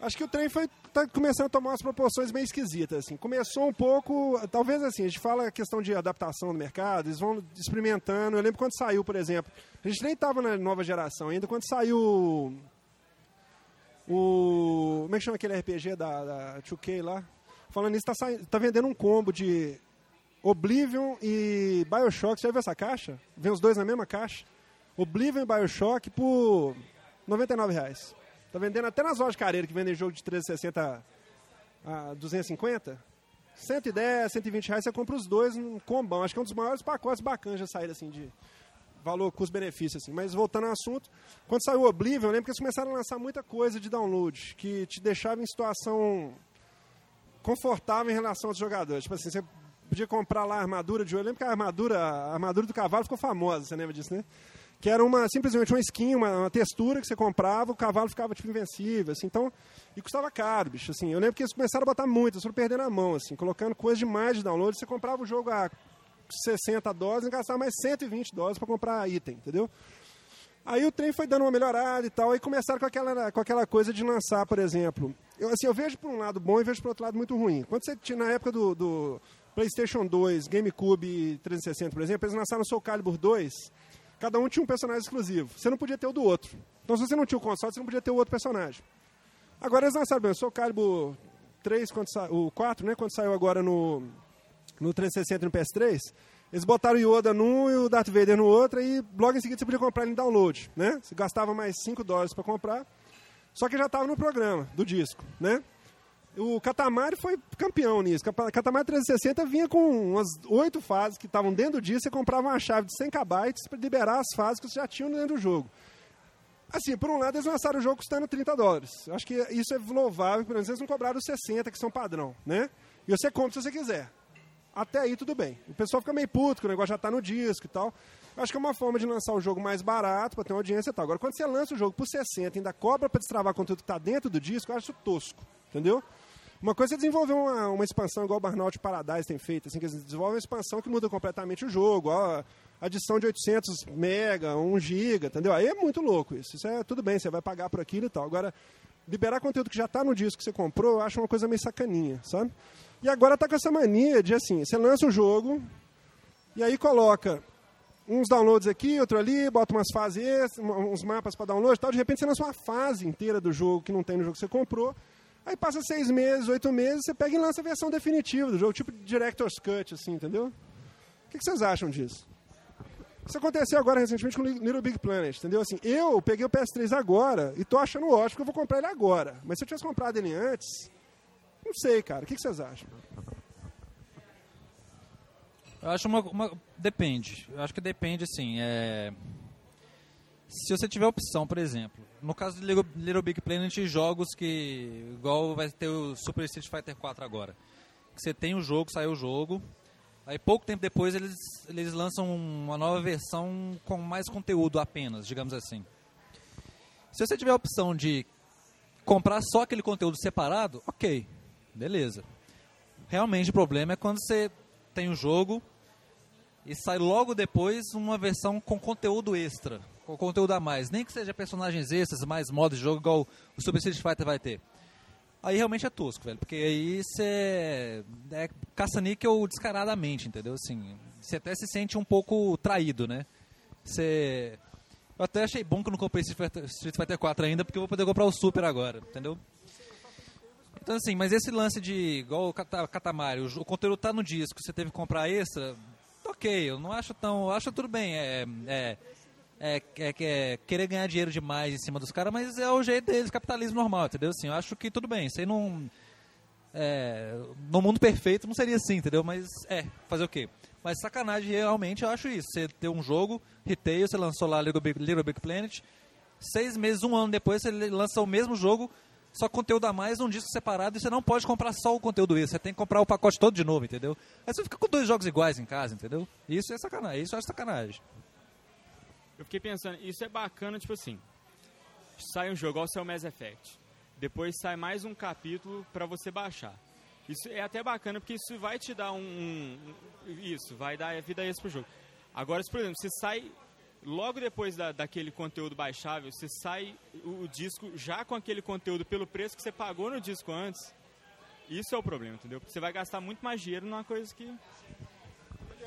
Acho que o trem foi tá começando a tomar umas proporções meio esquisitas. Assim. Começou um pouco, talvez assim, a gente fala a questão de adaptação no mercado, eles vão experimentando. Eu lembro quando saiu, por exemplo, a gente nem estava na nova geração ainda, quando saiu o. Como é que chama aquele RPG da, da 2K lá? Falando nisso, tá, tá vendendo um combo de Oblivion e Bioshock. Você já viu essa caixa? Vem os dois na mesma caixa. Oblivion e Bioshock por R$ reais. Tá vendendo até nas lojas careiras que vendem jogo de 360 a 250. 110, 120 reais você compra os dois num combão. Acho que é um dos maiores pacotes bacanas já saíram assim de valor, custo-benefício. Assim. Mas voltando ao assunto, quando saiu o Oblivion, eu lembro que eles começaram a lançar muita coisa de download que te deixava em situação confortável em relação aos jogadores. Tipo assim, você podia comprar lá a armadura de ouro. Eu lembro que a armadura, a armadura do cavalo ficou famosa, você lembra disso, né? Que era uma simplesmente uma skin, uma, uma, textura que você comprava, o cavalo ficava tipo invencível, assim, então e custava caro, bicho, assim. Eu lembro que eles começaram a botar muito, eles foram perdendo a mão, assim, colocando coisa demais de download, você comprava o jogo a 60 dólares e gastava mais 120 dólares para comprar item, entendeu? Aí o trem foi dando uma melhorada e tal, aí começaram com aquela, com aquela coisa de lançar, por exemplo. Eu, assim, eu vejo por um lado bom e vejo por outro lado muito ruim. Quando você tinha, na época do, do PlayStation 2, GameCube 360, por exemplo, eles lançaram o Soul Calibur 2, cada um tinha um personagem exclusivo. Você não podia ter o do outro. Então, se você não tinha o console, você não podia ter o outro personagem. Agora eles lançaram bem, o Soul Calibur 3, quando sa... o 4, né, quando saiu agora no, no 360 e no PS3, eles botaram o Yoda num e o Darth Vader no outro, e logo em seguida você podia comprar ele em download, né? Você gastava mais 5 dólares para comprar, só que já estava no programa do disco, né? O Katamari foi campeão nisso. O Katamari 360 vinha com umas oito fases que estavam dentro disso. Você comprava uma chave de 100 KB para liberar as fases que você já tinha dentro do jogo. Assim, por um lado, eles lançaram o jogo custando 30 dólares. Acho que isso é louvável, pelo menos eles não cobraram os 60, que são padrão, né? E você compra se você quiser. Até aí tudo bem. O pessoal fica meio puto, que o negócio já está no disco e tal. Acho que é uma forma de lançar o jogo mais barato para ter uma audiência e tal. Agora, quando você lança o jogo por 60 e ainda cobra para destravar conteúdo que está dentro do disco, eu acho tosco. Entendeu? Uma coisa é desenvolver uma, uma expansão igual o Burnout Paradise tem feito, assim, que eles desenvolvem uma expansão que muda completamente o jogo, ó, adição de 800 mega, 1 giga, entendeu? Aí é muito louco isso. Isso é tudo bem, você vai pagar por aquilo e tal. Agora, liberar conteúdo que já está no disco que você comprou, eu acho uma coisa meio sacaninha, sabe? E agora tá com essa mania de assim, você lança o jogo e aí coloca uns downloads aqui, outro ali, bota umas fases, uns mapas para download tal. De repente você lança uma fase inteira do jogo que não tem no jogo que você comprou Aí passa seis meses, oito meses, você pega e lança a versão definitiva do jogo, tipo Director's Cut, assim, entendeu? O que, vocês acham disso? Isso aconteceu agora recentemente com Little Big Planet, entendeu? Assim, eu peguei o PS3 agora e tô achando ótimo que eu vou comprar ele agora. Mas se eu tivesse comprado ele antes, não sei, cara. O que, vocês acham? Eu acho uma, uma, Depende. Eu acho que depende, assim. É... Se você tiver opção, por exemplo, no caso de Little Big Planet, jogos que. igual vai ter o Super Street Fighter 4 agora. Que você tem o jogo, saiu o jogo. Aí pouco tempo depois eles, eles lançam uma nova versão com mais conteúdo apenas, digamos assim. Se você tiver a opção de comprar só aquele conteúdo separado, ok, beleza. Realmente o problema é quando você tem o jogo e sai logo depois uma versão com conteúdo extra conteúdo a mais. Nem que seja personagens extras, mais modos de jogo, igual o Super Street Fighter vai ter. Aí realmente é tosco, velho. Porque aí você é caça-níquel descaradamente, entendeu? Assim, você até se sente um pouco traído, né? Você... Eu até achei bom que eu não comprei Street Fighter 4 ainda, porque eu vou poder comprar o Super agora, entendeu? Então, assim, mas esse lance de, igual o Katamari, o, conteúdo tá no disco, você teve que comprar extra, ok, eu não acho tão. Acho tudo bem. É, é, é, é, é, querer ganhar dinheiro demais em cima dos caras, mas é o jeito deles, capitalismo normal, entendeu? Assim, eu acho que tudo bem, isso aí não. É, no mundo perfeito não seria assim, entendeu? Mas é, fazer o quê? Mas sacanagem, realmente, eu acho isso. Você ter um jogo, retail, você lançou lá Little Big, Little Big Planet, seis meses, um ano depois, você lança o mesmo jogo, só conteúdo a mais num disco separado e você não pode comprar só o conteúdo esse, você tem que comprar o pacote todo de novo, entendeu? Aí você fica com dois jogos iguais em casa, entendeu? Isso é sacanagem, isso é sacanagem. Eu fiquei pensando, isso é bacana, tipo assim, sai um jogo, ao seu Mass Effect, depois sai mais um capítulo para você baixar. Isso é até bacana porque isso vai te dar um, um isso, vai dar vida extra pro jogo. Agora, se, por exemplo, você sai logo depois da, daquele conteúdo baixável, você sai o, o, disco já com aquele conteúdo pelo preço que você pagou no disco antes. Isso é o problema, entendeu? Você vai gastar muito mais dinheiro numa coisa que.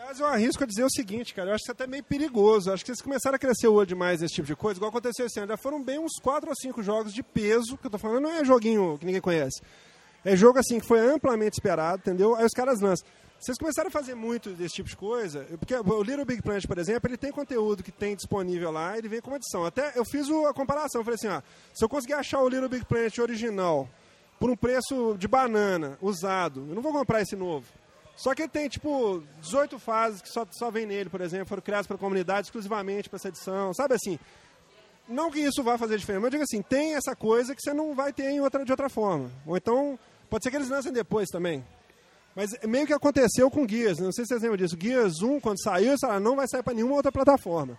Aliás, eu arrisco a dizer o seguinte, cara, eu acho que isso é até meio perigoso. Eu acho que vocês começaram a crescer o olho demais nesse tipo de coisa, igual aconteceu esse ano. Já foram bem uns 4 ou 5 jogos de peso, que eu tô falando, não é joguinho que ninguém conhece. É jogo assim que foi amplamente esperado, entendeu? Aí os caras lançam. Vocês começaram a fazer muito desse tipo de coisa, porque o Little Big Planet, por exemplo, ele tem conteúdo que tem disponível lá, ele vem com adição. Até eu fiz a comparação, falei assim, ó, se eu conseguir achar o Little Big Planet original por um preço de banana, usado, eu não vou comprar esse novo. Só que ele tem, tipo, 18 fases que só, só vem nele, por exemplo, foram criadas pela comunidade exclusivamente para essa edição, sabe assim? Não que isso vá fazer diferença, mas eu digo assim, tem essa coisa que você não vai ter em outra, de outra forma. Ou então, pode ser que eles lancem depois também. Mas meio que aconteceu com Guias, não sei se vocês lembram disso. Guias 1, quando saiu, não vai sair para nenhuma outra plataforma.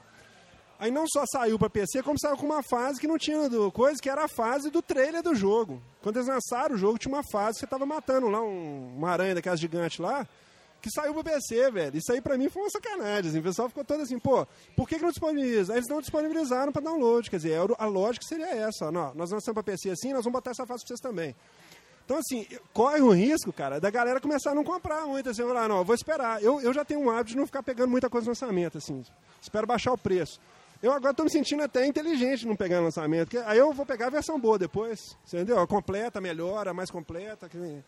Aí não só saiu para PC, como saiu com uma fase que não tinha do, coisa, que era a fase do trailer do jogo. Quando eles lançaram o jogo, tinha uma fase que você tava matando lá um, uma aranha daquelas gigantes lá, que saiu pro PC, velho. Isso aí pra mim foi uma sacanagem. Assim. O pessoal ficou todo assim, pô, por que, que não disponibiliza? Aí eles não disponibilizaram para download. Quer dizer, a lógica seria essa. Não, nós lançamos pra PC assim, nós vamos botar essa fase pra vocês também. Então, assim, corre o risco, cara, da galera começar a não comprar muito, assim, falar, não, vou esperar. Eu, eu já tenho um hábito de não ficar pegando muita coisa no lançamento, assim, espero baixar o preço. Eu agora estou me sentindo até inteligente não pegar lançamento, porque aí eu vou pegar a versão boa depois, entendeu? A completa, melhora, mais completa. Que...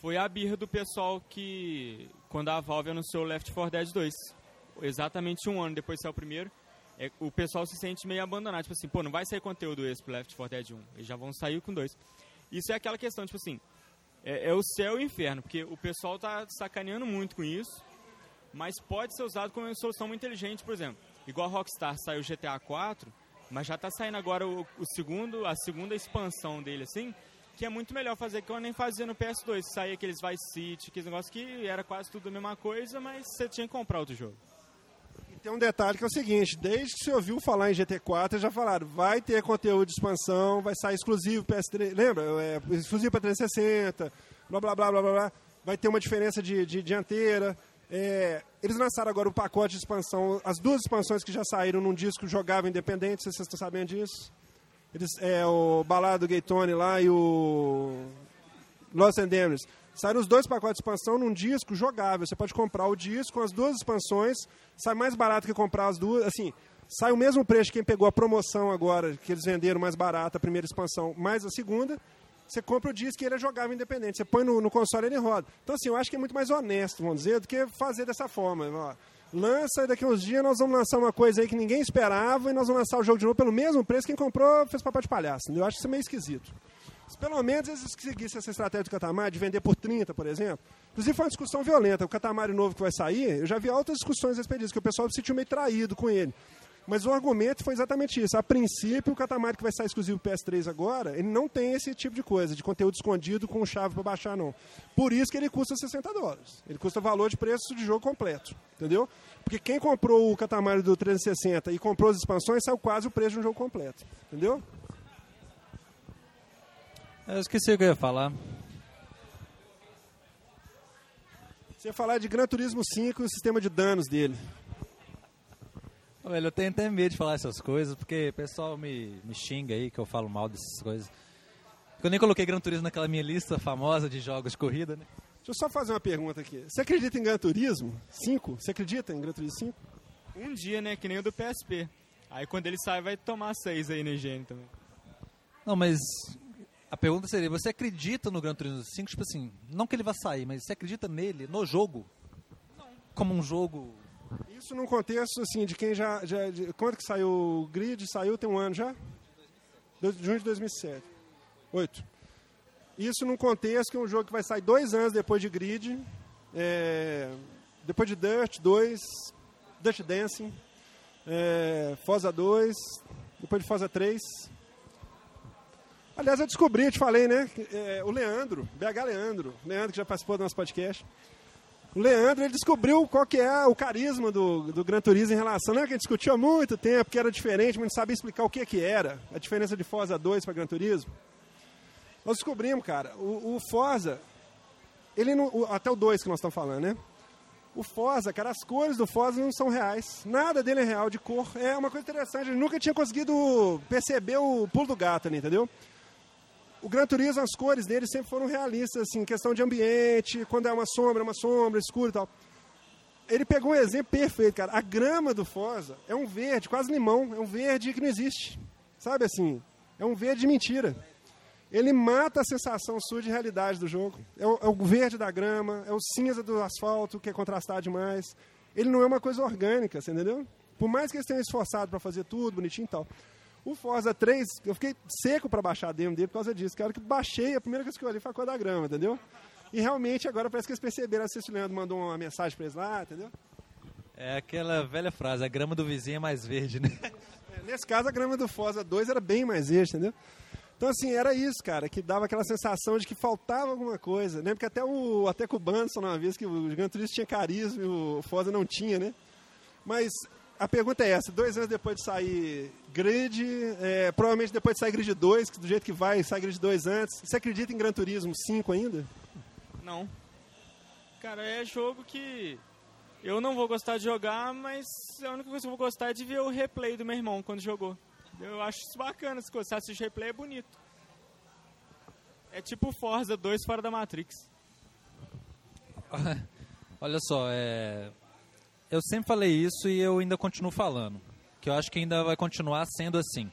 Foi a birra do pessoal que, quando a Valve anunciou Left 4 Dead 2, exatamente um ano depois de sair o primeiro, é, o pessoal se sente meio abandonado, tipo assim, pô, não vai sair conteúdo esse pro Left 4 Dead 1, eles já vão sair com dois. Isso é aquela questão, tipo assim, é, é, o céu e o inferno, porque o pessoal tá sacaneando muito com isso, mas pode ser usado como uma solução muito inteligente, por exemplo. Igual a Rockstar saiu o GTA 4, mas já tá saindo agora o, o, segundo, a segunda expansão dele, assim, que é muito melhor fazer que eu nem fazia no PS2. Saía aqueles Vice City, aqueles negócios que era quase tudo a mesma coisa, mas você tinha que comprar outro jogo tem um detalhe que é o seguinte: desde que você ouviu falar em GT4, já falaram, vai ter conteúdo de expansão, vai sair exclusivo PS3, lembra? É, exclusivo para 360, blá blá blá blá blá, vai ter uma diferença de, de dianteira. É, eles lançaram agora o pacote de expansão, as duas expansões que já saíram num disco jogável independente, vocês estão sabendo disso? Eles, é o Balado Gaytone lá e o Lost and Saíram os dois pacotes de expansão num disco jogável. Você pode comprar o disco com as duas expansões, sai mais barato que comprar as duas. Assim, sai o mesmo preço quem pegou a promoção agora, que eles venderam mais barato a primeira expansão, mais a segunda. Você compra o disco e ele é jogável independente. Você põe no, no console e ele roda. Então, assim, eu acho que é muito mais honesto, vamos dizer, do que fazer dessa forma. Ó, lança daqui uns dias nós vamos lançar uma coisa aí que ninguém esperava e nós vamos lançar o jogo de novo pelo mesmo preço. Quem comprou fez papel de palhaço. Eu acho isso meio esquisito. Se pelo menos eles seguissem essa estratégia do Catamar de vender por 30, por exemplo. Inclusive foi uma discussão violenta. O Catamar novo que vai sair, eu já vi altas discussões a respeito disso, que o pessoal se sentiu meio traído com ele. Mas o argumento foi exatamente isso. A princípio, o Catamar que vai sair exclusivo PS3 agora, ele não tem esse tipo de coisa, de conteúdo escondido com chave para baixar, não. Por isso que ele custa 60 dólares. Ele custa valor de preço de jogo completo. Entendeu? Porque quem comprou o Catamar do 360 e comprou as expansões, saiu quase o preço de um jogo completo. Entendeu? Eu esqueci o que eu ia falar. Você ia falar de Gran Turismo 5 e o sistema de danos dele. Velho, eu tenho até medo de falar essas coisas, porque o pessoal me, me xinga aí que eu falo mal dessas coisas. Eu nem coloquei Gran Turismo naquela minha lista famosa de jogos de corrida, né? Deixa eu só fazer uma pergunta aqui. Você acredita em Gran Turismo 5? Você acredita em Gran Turismo 5? Um dia, né? Que nem o do PSP. Aí quando ele sai, vai tomar 6 aí no IGN também. Não, mas a pergunta seria: você acredita no Gran Turismo 5? Tipo assim, não que ele vá sair, mas você acredita nele, no jogo? Não. Como um jogo. Isso num contexto assim de quem já. já de, quando que saiu o grid? Saiu tem um ano já? De, junho de 2007. Oito. Isso num contexto que é um jogo que vai sair dois anos depois de Grid, é, depois de Dirt 2, Dirt Dancing, é, Forza 2, depois de Forza 3. Aliás, eu descobri, eu te falei, né? É, o Leandro, BH Leandro, Leandro que já participou do nosso podcast. O Leandro, ele descobriu qual que é o carisma do, do Gran Turismo em relação, né? Que a gente discutiu há muito tempo, que era diferente, mas não sabia explicar o que que era, a diferença de Forza 2 para Gran Turismo. Nós descobrimos, cara, o, o Forza, ele não, o, até o 2 que nós estamos falando, né? O Forza, cara, as cores do Forza não são reais. Nada dele é real, de cor. É uma coisa interessante. Ele nunca tinha conseguido perceber o pulo do gato ali, entendeu? O Gran Turismo, as cores dele sempre foram realistas, assim, questão de ambiente, quando é uma sombra, é uma sombra, escuro e tal. Ele pegou um exemplo perfeito, cara. A grama do Forza é um verde, quase limão. É um verde que não existe. Sabe assim? É um verde de mentira. Ele mata a sensação sua de realidade do jogo. É o, é o, verde da grama, é o cinza do asfalto, que é contrastado demais. Ele não é uma coisa orgânica, você entendeu? Por mais que eles tenham esforçado para fazer tudo bonitinho e tal. O Forza 3, eu fiquei seco para baixar a demo dele por causa disso. Cara, que baixei, a primeira coisa que eu olhei foi a cor da grama, entendeu? E realmente agora parece que eles perceberam. Assim, o Leandro mandou uma mensagem para eles lá, entendeu? É aquela velha frase, a grama do vizinho é mais verde, né? É, nesse caso, a grama do Forza 2 era bem mais verde, entendeu? Então, assim, era isso, cara, que dava aquela sensação de que faltava alguma coisa, né? Porque até o, até com o Banson, uma vez, que o Gran Turismo tinha carisma e o Forza não tinha, né? Mas a pergunta é essa, dois anos depois de sair Grid, é, provavelmente depois de sair Grid 2, que do jeito que vai, sai Grid 2 antes, você acredita em Gran Turismo 5 ainda? Não. Cara, é jogo que eu não vou gostar de jogar, mas a única coisa que eu vou gostar é de ver o replay do meu irmão quando jogou. Eu acho isso bacana, se você assistir replay é bonito. É tipo Forza 2 fora da Matrix. Olha só, é... eu sempre falei isso e eu ainda continuo falando. Que eu acho que ainda vai continuar sendo assim.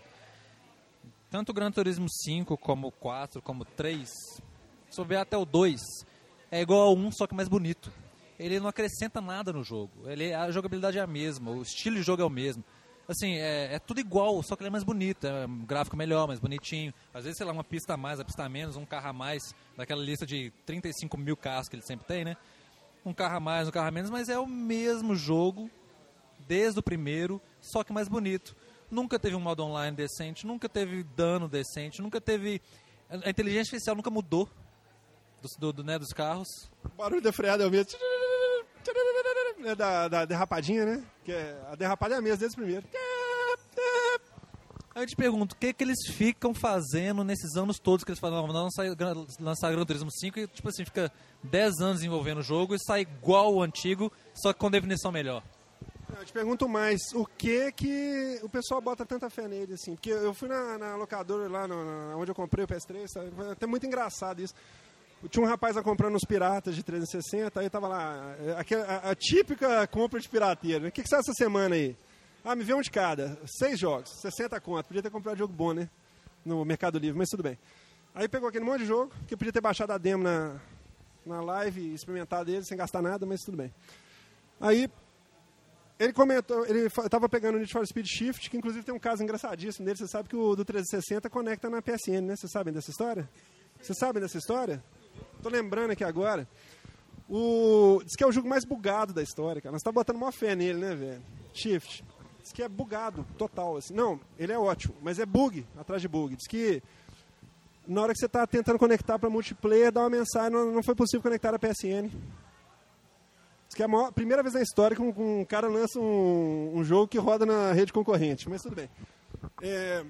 Tanto o Gran Turismo 5 como o 4, como o 3, se até o 2, é igual ao 1, só que mais bonito. Ele não acrescenta nada no jogo. Ele, a jogabilidade é a mesma, o estilo de jogo é o mesmo assim, é, é, tudo igual, só que ele é mais bonito, é um gráfico melhor, mais bonitinho. Às vezes, sei lá, uma pista a mais, uma pista a menos, um carro a mais, daquela lista de 35 mil carros que ele sempre tem, né? Um carro a mais, um carro a menos, mas é o mesmo jogo, desde o primeiro, só que mais bonito. Nunca teve um modo online decente, nunca teve dano decente, nunca teve. A inteligência artificial nunca mudou do, do, do né, dos carros. O barulho da freada é o mesmo é da, da derrapadinha, né? Que é, a derrapada é a mesma desde o primeiro. Aí eu te pergunto, o que, que eles ficam fazendo nesses anos todos que eles falam, vamos lançar, lançar Gran Turismo 5 e, tipo assim, fica 10 anos envolvendo o jogo e sai igual o antigo, só que com definição melhor. Eu te pergunto mais, o que que o pessoal bota tanta fé nele, assim? Porque eu fui na, na locadora lá, no, onde eu comprei o PS3, sabe? foi até muito engraçado isso. Tinha um rapaz lá comprando uns piratas de 360, aí tava lá, a, a, a típica compra de pirateiro. O que, que você essa semana aí? Ah, me vê um de cada. Seis jogos, 60 conto. Podia ter comprado jogo bom, né? No Mercado Livre, mas tudo bem. Aí pegou aquele monte de jogo, que podia ter baixado a demo na, na live e experimentado ele sem gastar nada, mas tudo bem. Aí ele comentou, ele estava pegando o Need for Speed Shift, que inclusive tem um caso engraçadíssimo dele. Você sabe que o do 360 conecta na PSN, né? Vocês sabem dessa história? Vocês sabem dessa história? Tô lembrando aqui agora. O... Diz que é o jogo mais bugado da história, cara. Nós tá botando uma fé nele, né, velho? Shift. Diz que é bugado, total. Assim. Não, ele é ótimo, mas é bug atrás de bug. Diz que na hora que você está tentando conectar para multiplayer, dá uma mensagem, não, não foi possível conectar a PSN. Diz que é a maior, primeira vez na história que um, um cara lança um, um, jogo que roda na rede concorrente, mas tudo bem. É,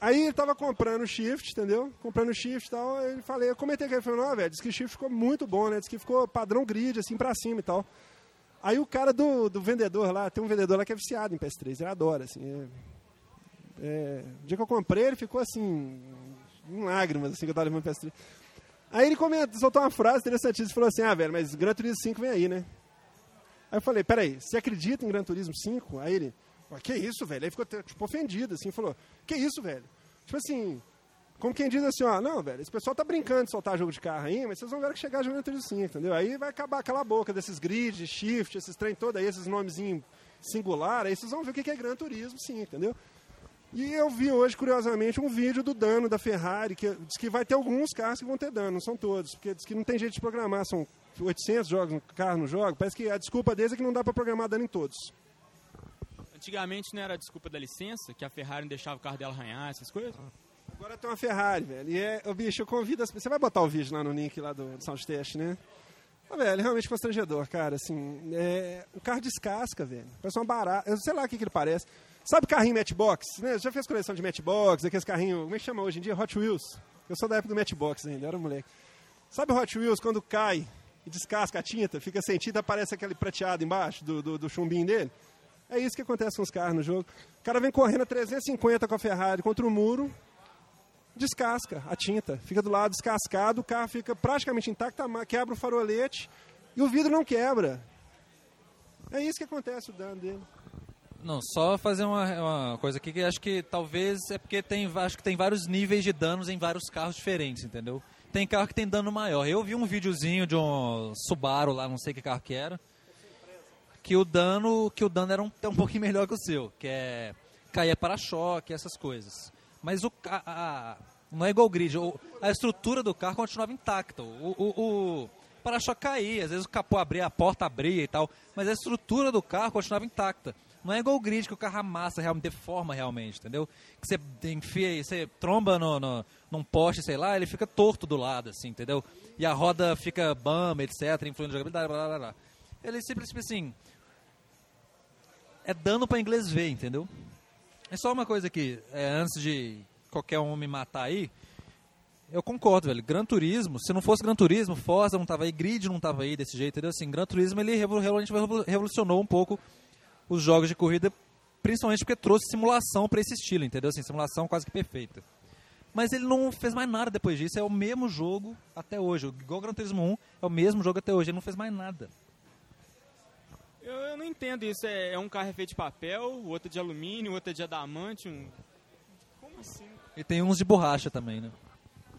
Aí ele tava comprando o Shift, entendeu? Comprando o Shift e tal. Ele falei, eu comentei com ele, falei, não, velho, disse que o Shift ficou muito bom, né? Disse que ficou padrão grid, assim, pra cima e tal. Aí o cara do, do vendedor lá, tem um vendedor lá que é viciado em PS3, ele adora, assim. É, é, o dia que eu comprei, ele ficou assim, em lágrimas, assim, que eu tava levando PS3. Aí ele comentou, soltou uma frase interessantíssima, falou assim, ah, velho, mas Gran Turismo 5 vem aí, né? Aí eu falei, peraí, você acredita em Gran Turismo 5? Aí ele, que isso, velho? Aí ficou, tipo, ofendido, assim, falou, que isso, velho? Tipo assim, como quem diz assim, ó, não, velho, esse pessoal tá brincando de soltar jogo de carro aí, mas vocês vão ver que chegar jogando tudo sim, entendeu? Aí vai acabar aquela boca desses grid, shift, esses trem todo aí, esses nomezinhos singular, aí vocês vão ver o que é Gran Turismo, sim, entendeu? E eu vi hoje, curiosamente, um vídeo do dano da Ferrari, que diz que vai ter alguns carros que vão ter dano, não são todos, porque diz que não tem jeito de programar, são 800 jogos, carro no jogo, parece que a desculpa deles é que não dá para programar dano em todos. Antigamente não era a desculpa da licença, que a Ferrari não deixava o carro dela arranhar, essas coisas? Agora tem uma Ferrari, velho, e é, o bicho, eu convido as Você vai botar o vídeo lá no link lá do, do Soundtest, né? Ah, velho, realmente constrangedor, cara, assim, é, o carro descasca, velho, parece uma barata, eu sei lá o que, que ele parece. Sabe carrinho Matchbox? Né? Já fez coleção de Matchbox, aqueles carrinhos, como é que chama hoje em dia? Hot Wheels. Eu sou da época do Matchbox ainda, era moleque. Sabe Hot Wheels quando cai e descasca a tinta, fica sem tinta, aparece aquele prateado embaixo do, do, do chumbinho dele? É isso que acontece com os carros no jogo. O cara vem correndo a 350 com a Ferrari contra o muro, descasca a tinta, fica do lado descascado, o carro fica praticamente intacto, quebra o farolete e o vidro não quebra. É isso que acontece o dano dele. Não, só fazer uma, uma, coisa aqui que acho que talvez é porque tem, acho que tem vários níveis de danos em vários carros diferentes, entendeu? Tem carro que tem dano maior. Eu vi um videozinho de um Subaru lá, não sei que carro que era, que o dano, que o dano era um, um pouquinho melhor que o seu, que é cair para-choque, essas coisas. Mas o a, a, não é igual o grid, a estrutura do carro continuava intacta. O, o, o para-choque caía, às vezes o capô abria, a porta abria e tal, mas a estrutura do carro continuava intacta. Não é igual o grid que o carro amassa, realmente deforma realmente, entendeu? Que você enfia, você tromba no, no, num poste, sei lá, ele fica torto do lado, assim, entendeu? E a roda fica bamba, etc, influindo na jogabilidade, blá, blá, blá. Ele simplesmente assim, é dano para inglês ver, entendeu? É só uma coisa aqui, é, antes de qualquer me matar aí, eu concordo, velho. Gran Turismo, se não fosse Gran Turismo, Forza não tava aí, Grid não tava aí desse jeito, entendeu? Assim, Gran Turismo ele realmente revolucionou um pouco os jogos de corrida, principalmente porque trouxe simulação para esse estilo, entendeu? Assim, simulação quase que perfeita. Mas ele não fez mais nada depois disso, é o mesmo jogo até hoje. Igual Gran Turismo 1, é o mesmo jogo até hoje, ele não fez mais nada. Eu, eu não entendo isso, é, é, um carro feito de papel, o outro é de alumínio, o outro é de adamante, um... Como assim? E tem uns de borracha também, né?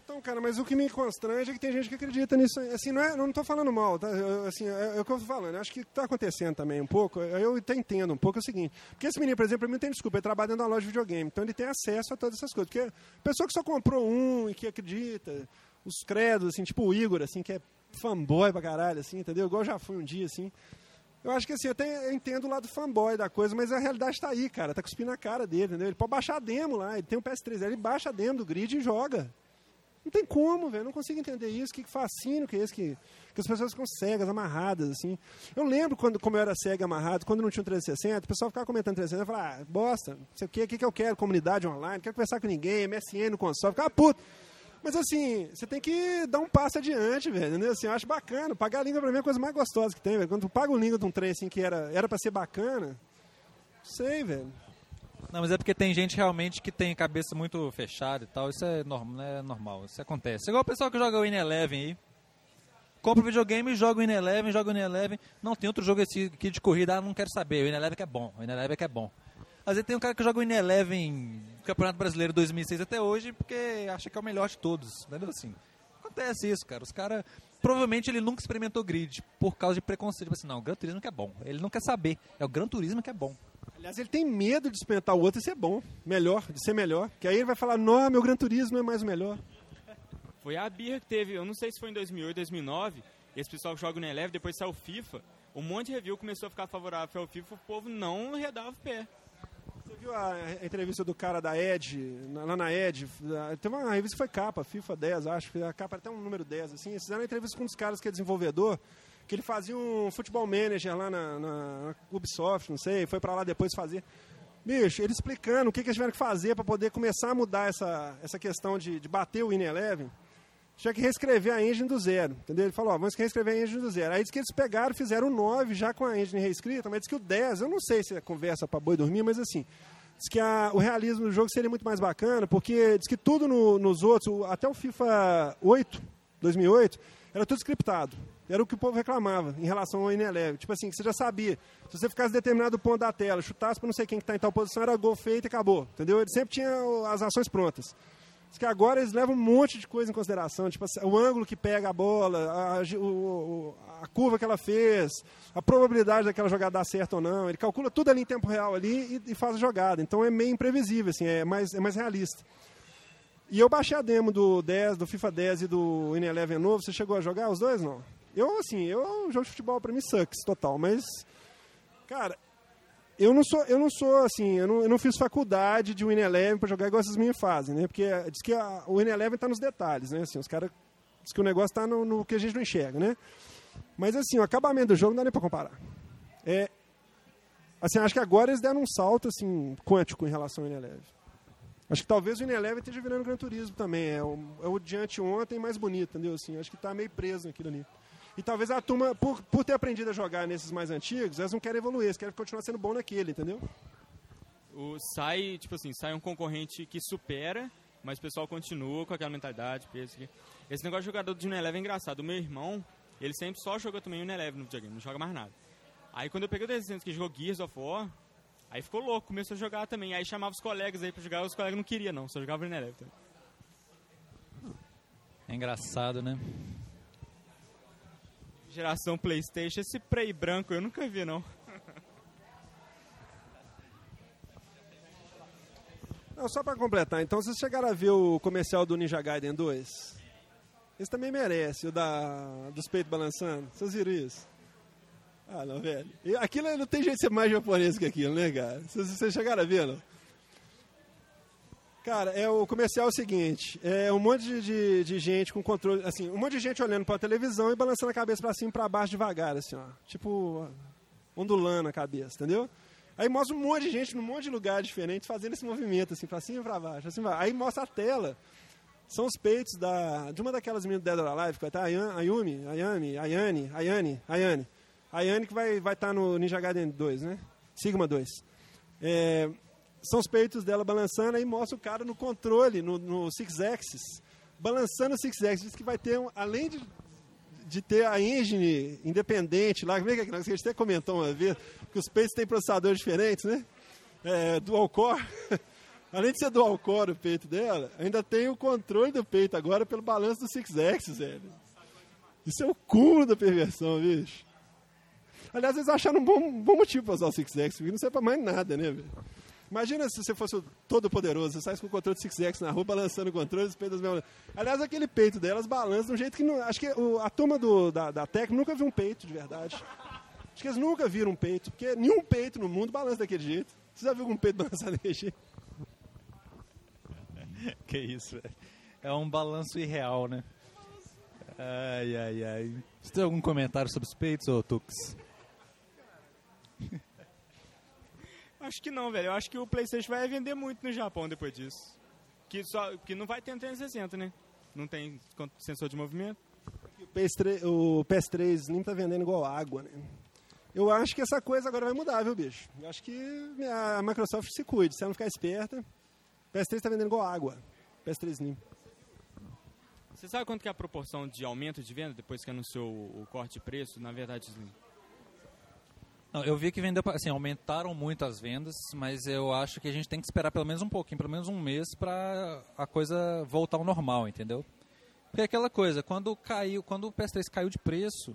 Então, cara, mas o que me constrange é que tem gente que acredita nisso. Assim, não, é, não estou falando mal, tá? Assim, é, é, o que eu estou falando. Acho que está acontecendo também um pouco. Eu até entendo um pouco é o seguinte. Porque esse menino, por exemplo, ele não tem desculpa, ele trabalha dentro de uma loja de videogame. Então ele tem acesso a todas essas coisas. Porque a pessoa que só comprou um e que acredita, os credos, assim, tipo o Igor, assim, que é fanboy pra caralho, assim, entendeu? Igual eu já fui um dia, assim. Eu acho que assim, eu, tenho, eu entendo o lado fanboy da coisa, mas a realidade está aí, cara. Tá cuspindo na cara dele, entendeu? Ele pode baixar a demo lá, ele tem um PS3, ele baixa a demo do grid e joga. Não tem como, velho. Não consigo entender isso. Que fascínio que é esse que, que as pessoas ficam cegas, amarradas, assim. Eu lembro quando, como eu era cego amarrado, quando não tinha um 360, o pessoal ficava comentando 360, eu falava, ah, bosta, não sei o que, o que, que eu quero, comunidade online, não quero conversar com ninguém, MSN no console, ficava puto. Mas assim, você tem que dar um passo adiante, velho. Entendeu? Assim, eu acho bacana. Pagar a língua pra mim é a coisa mais gostosa que tem, velho. Quando tu paga o língua de um trem assim que era, era pra ser bacana, sei, velho. Não, mas é porque tem gente realmente que tem cabeça muito fechada e tal. Isso é, norm é normal, isso acontece. Igual o pessoal que joga o In Eleven aí. Compra o videogame, joga o In Eleven, joga o In Eleven. Não, tem outro jogo aqui de corrida, ah, não quero saber. O In Eleven que é bom, o In Eleven que é bom. Às vezes tem um cara que joga o In Eleven Campeonato Brasileiro 2006 até hoje porque acha que é o melhor de todos. Entendeu assim? Acontece isso, cara. Os caras provavelmente ele nunca experimentou grid por causa de preconceito. Tipo assim, não, o Gran Turismo que é bom. Ele não quer saber. É o Gran Turismo que é bom. Aliás, ele tem medo de experimentar o outro e ser bom, melhor, de ser melhor. Que aí ele vai falar, não, meu Gran Turismo é mais o melhor. Foi a birra que teve, eu não sei se foi em 2008, 2009, esse pessoal que joga no Eleve, depois saiu o FIFA, um monte de review começou a ficar favorável ao FIFA, o povo não redava o pé. Você viu a, entrevista do cara da Ed, lá na Ed? Teve uma revista que foi capa, FIFA 10, acho, a capa até um número 10, assim. Eles fizeram uma entrevista com um dos caras que é desenvolvedor, que ele fazia um futebol manager lá na, na, na Ubisoft, não sei, foi para lá depois fazer. Bicho, ele explicando o que, que eles tiveram que fazer para poder começar a mudar essa, essa questão de, de bater o In Eleven. Tinha que reescrever a engine do zero, entendeu? Ele falou, ó, vamos reescrever a engine do zero. Aí diz que eles pegaram, fizeram o 9 já com a engine reescrita, mas diz que o 10, eu não sei se é conversa para boi dormir, mas assim, diz que a, o realismo do jogo seria muito mais bacana, porque diz que tudo no, nos outros, até o FIFA 8, 2008, era tudo scriptado. Era o que o povo reclamava em relação ao Ineleve. Tipo assim, que você já sabia. Se você ficasse determinado ponto da tela, chutasse para não sei quem que está em tal posição, era gol feito e acabou. Entendeu? Ele sempre tinha as ações prontas. Que agora eles levam um monte de coisa em consideração, tipo assim, o ângulo que pega a bola, a, a curva que ela fez, a probabilidade daquela jogada dar certo ou não. Ele calcula tudo ali em tempo real ali e, e faz a jogada. Então é meio imprevisível, assim, é mais, é mais realista. E eu baixei a demo do 10, do FIFA 10 e do In-11 novo. Você chegou a jogar os dois, não? Eu, assim, eu, jogo de futebol pra mim sucks, total. Mas, cara, eu não sou, eu não sou assim, eu não, eu não fiz faculdade de Win-Eleven pra jogar igual esses meninos fazem, né? Porque diz que a- o Win-Eleven tá nos detalhes, né? Assim, os caras diz que o negócio tá no, no que a gente não enxerga, né? Mas assim, o acabamento do jogo não dá nem pra comparar. É, assim, acho que agora eles deram um salto assim quântico em relação ao Win-Eleven. Acho que talvez o Win-Eleven esteja virando Gran Turismo também. É o, é o de anteontem mais bonito, entendeu? Assim, acho que tá meio preso naquilo ali. E talvez a turma, por, por ter aprendido a jogar nesses mais antigos, elas não querem evoluir, eles querem continuar sendo bom naquele, entendeu? O, sai, tipo assim, sai um concorrente que supera, mas o pessoal continua com aquela mentalidade, pensa que... Esse negócio de jogador de Uneleven é engraçado. O meu irmão, ele sempre só joga também Uneleven no videogame, não joga mais nada. Aí quando eu peguei o 300 que jogou Gears of War, aí ficou louco, começou a jogar também. Aí chamava os colegas aí pra jogar, os colegas não queriam não, só jogava Uneleven. também. É engraçado, né? Geração Playstation, esse Prey branco eu nunca vi não. Não, só pra completar, então vocês chegaram a ver o comercial do Ninja Gaiden 2? Esse também merece, o da, dos peitos balançando. Vocês viram isso? Ah, não, velho. Aquilo não tem jeito de ser mais japonês que aquilo, né, cara? Vocês chegaram a ver, não? Cara, é o comercial é o seguinte, é um monte de, de, de gente com controle, assim, um monte de gente olhando pra televisão e balançando a cabeça pra cima e baixo devagar, assim, ó. Tipo, ondulando a cabeça, entendeu? Aí mostra um monte de gente num monte de lugar diferente fazendo esse movimento, assim, pra cima e pra baixo, assim. Aí mostra a tela, são os peitos da, de uma daquelas meninas do Dead or Alive, que vai estar a Ayumi, Ayami, Ayane, Ayane, Ayane. Ayane que vai estar vai tá no Ninja Gaiden 2, né? Sigma 2. É, são os peitos dela balançando, aí mostra o cara no controle, no, no Six Axis, balançando o Six Axis. Diz que vai ter, um, além de, de ter a engine independente lá, é que é que a gente até comentou uma vez, que os peitos têm processadores diferentes, né? É, dual core. Além de ser dual core o peito dela, ainda tem o controle do peito agora pelo balanço do Six Axis, velho. Isso é o cúmulo da perversão, bicho. Aliás, eles acharam um bom, bom motivo para usar o Six Axis, porque não serve pra mais nada, né, velho? Imagina se você fosse o todo poderoso, você sai com o controle do Six Axis na rua, balançando o controle, os peitos mesmo. Aliás, aquele peito delas balança de um jeito que não. Acho que o- a turma do, da, da Tec nunca viu um peito de verdade. Acho que eles nunca viram um peito, porque nenhum peito no mundo balança daquele jeito. Você já viu algum peito balançar daquele jeito? Que isso, velho. É um balanço irreal, né? Ai, ai, ai. Você tem algum comentário sobre os peitos, ô Tux? Acho que não, velho. Eu acho que o PlayStation vai vender muito no Japão depois disso. Que, só, que não vai ter um 360, né? Não tem sensor de movimento. O PS3, o PS3 Slim tá vendendo igual água, né? Eu acho que essa coisa agora vai mudar, viu, bicho? Eu acho que a Microsoft se cuide, se ela não ficar esperta. O PS3 tá vendendo igual água. PS3 Slim. Você sabe quanto que é a proporção de aumento de venda depois que anunciou o, o corte de preço? Na verdade, Slim? Não, eu vi que vendeu, assim, aumentaram muito as vendas, mas eu acho que a gente tem que esperar pelo menos um pouquinho, pelo menos um mês pra a coisa voltar ao normal, entendeu? Porque é aquela coisa, quando caiu, quando o PS3 caiu de preço,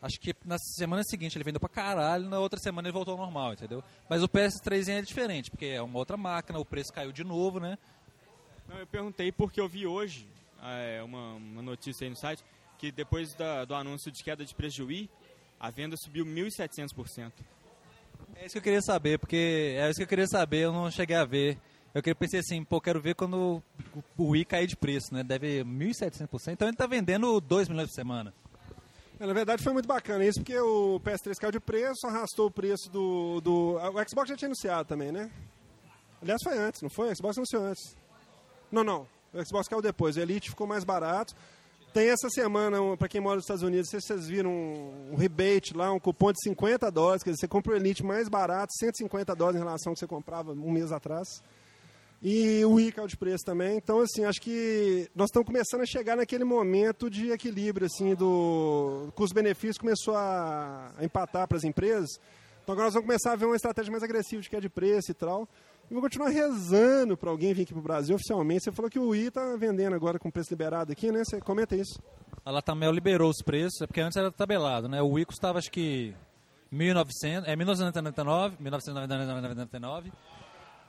acho que na semana seguinte ele vendeu pra caralho, na outra semana ele voltou ao normal, entendeu? Mas o PS3 é diferente, porque é uma outra máquina, o preço caiu de novo, né? Não, eu perguntei porque eu vi hoje é, uma, uma notícia aí no site que depois da- do anúncio de queda de preço de Wii, a venda subiu 1.700%. É isso que eu queria saber, porque é isso que eu queria saber, eu não cheguei a ver. Eu queria pensei assim, pô, quero ver quando o- Wii cair de preço, né? Deve 1.700%, então ele tá vendendo 2 milhões por semana. É, Na verdade foi muito bacana isso, porque o PS3 caiu de preço, arrastou o preço do, do... O Xbox já tinha anunciado também, né? Aliás, foi antes, não foi? O Xbox anunciou antes. Não, não. O Xbox caiu depois. O Elite ficou mais barato. Tem essa semana, para quem mora nos Estados Unidos, se vocês viram um, rebate lá, um cupom de 50 dólares, quer dizer, você compra o Elite mais barato, 150 dólares em relação ao que você comprava um mês atrás. E o Wii caiu de preço também. Então, assim, acho que nós estamos começando a chegar naquele momento de equilíbrio, assim, do custo-benefício começou a, empatar para as empresas. Então agora nós vamos começar a ver uma estratégia mais agressiva de queda de preço e tal. Eu vou continuar rezando para alguém vir aqui pro Brasil oficialmente. Você falou que o Wii tá vendendo agora com preço liberado aqui, né? Você comenta isso. A Latamel liberou os preços, é porque antes era tabelado, né? O Wii custava acho que 1900, é 1999, 1999.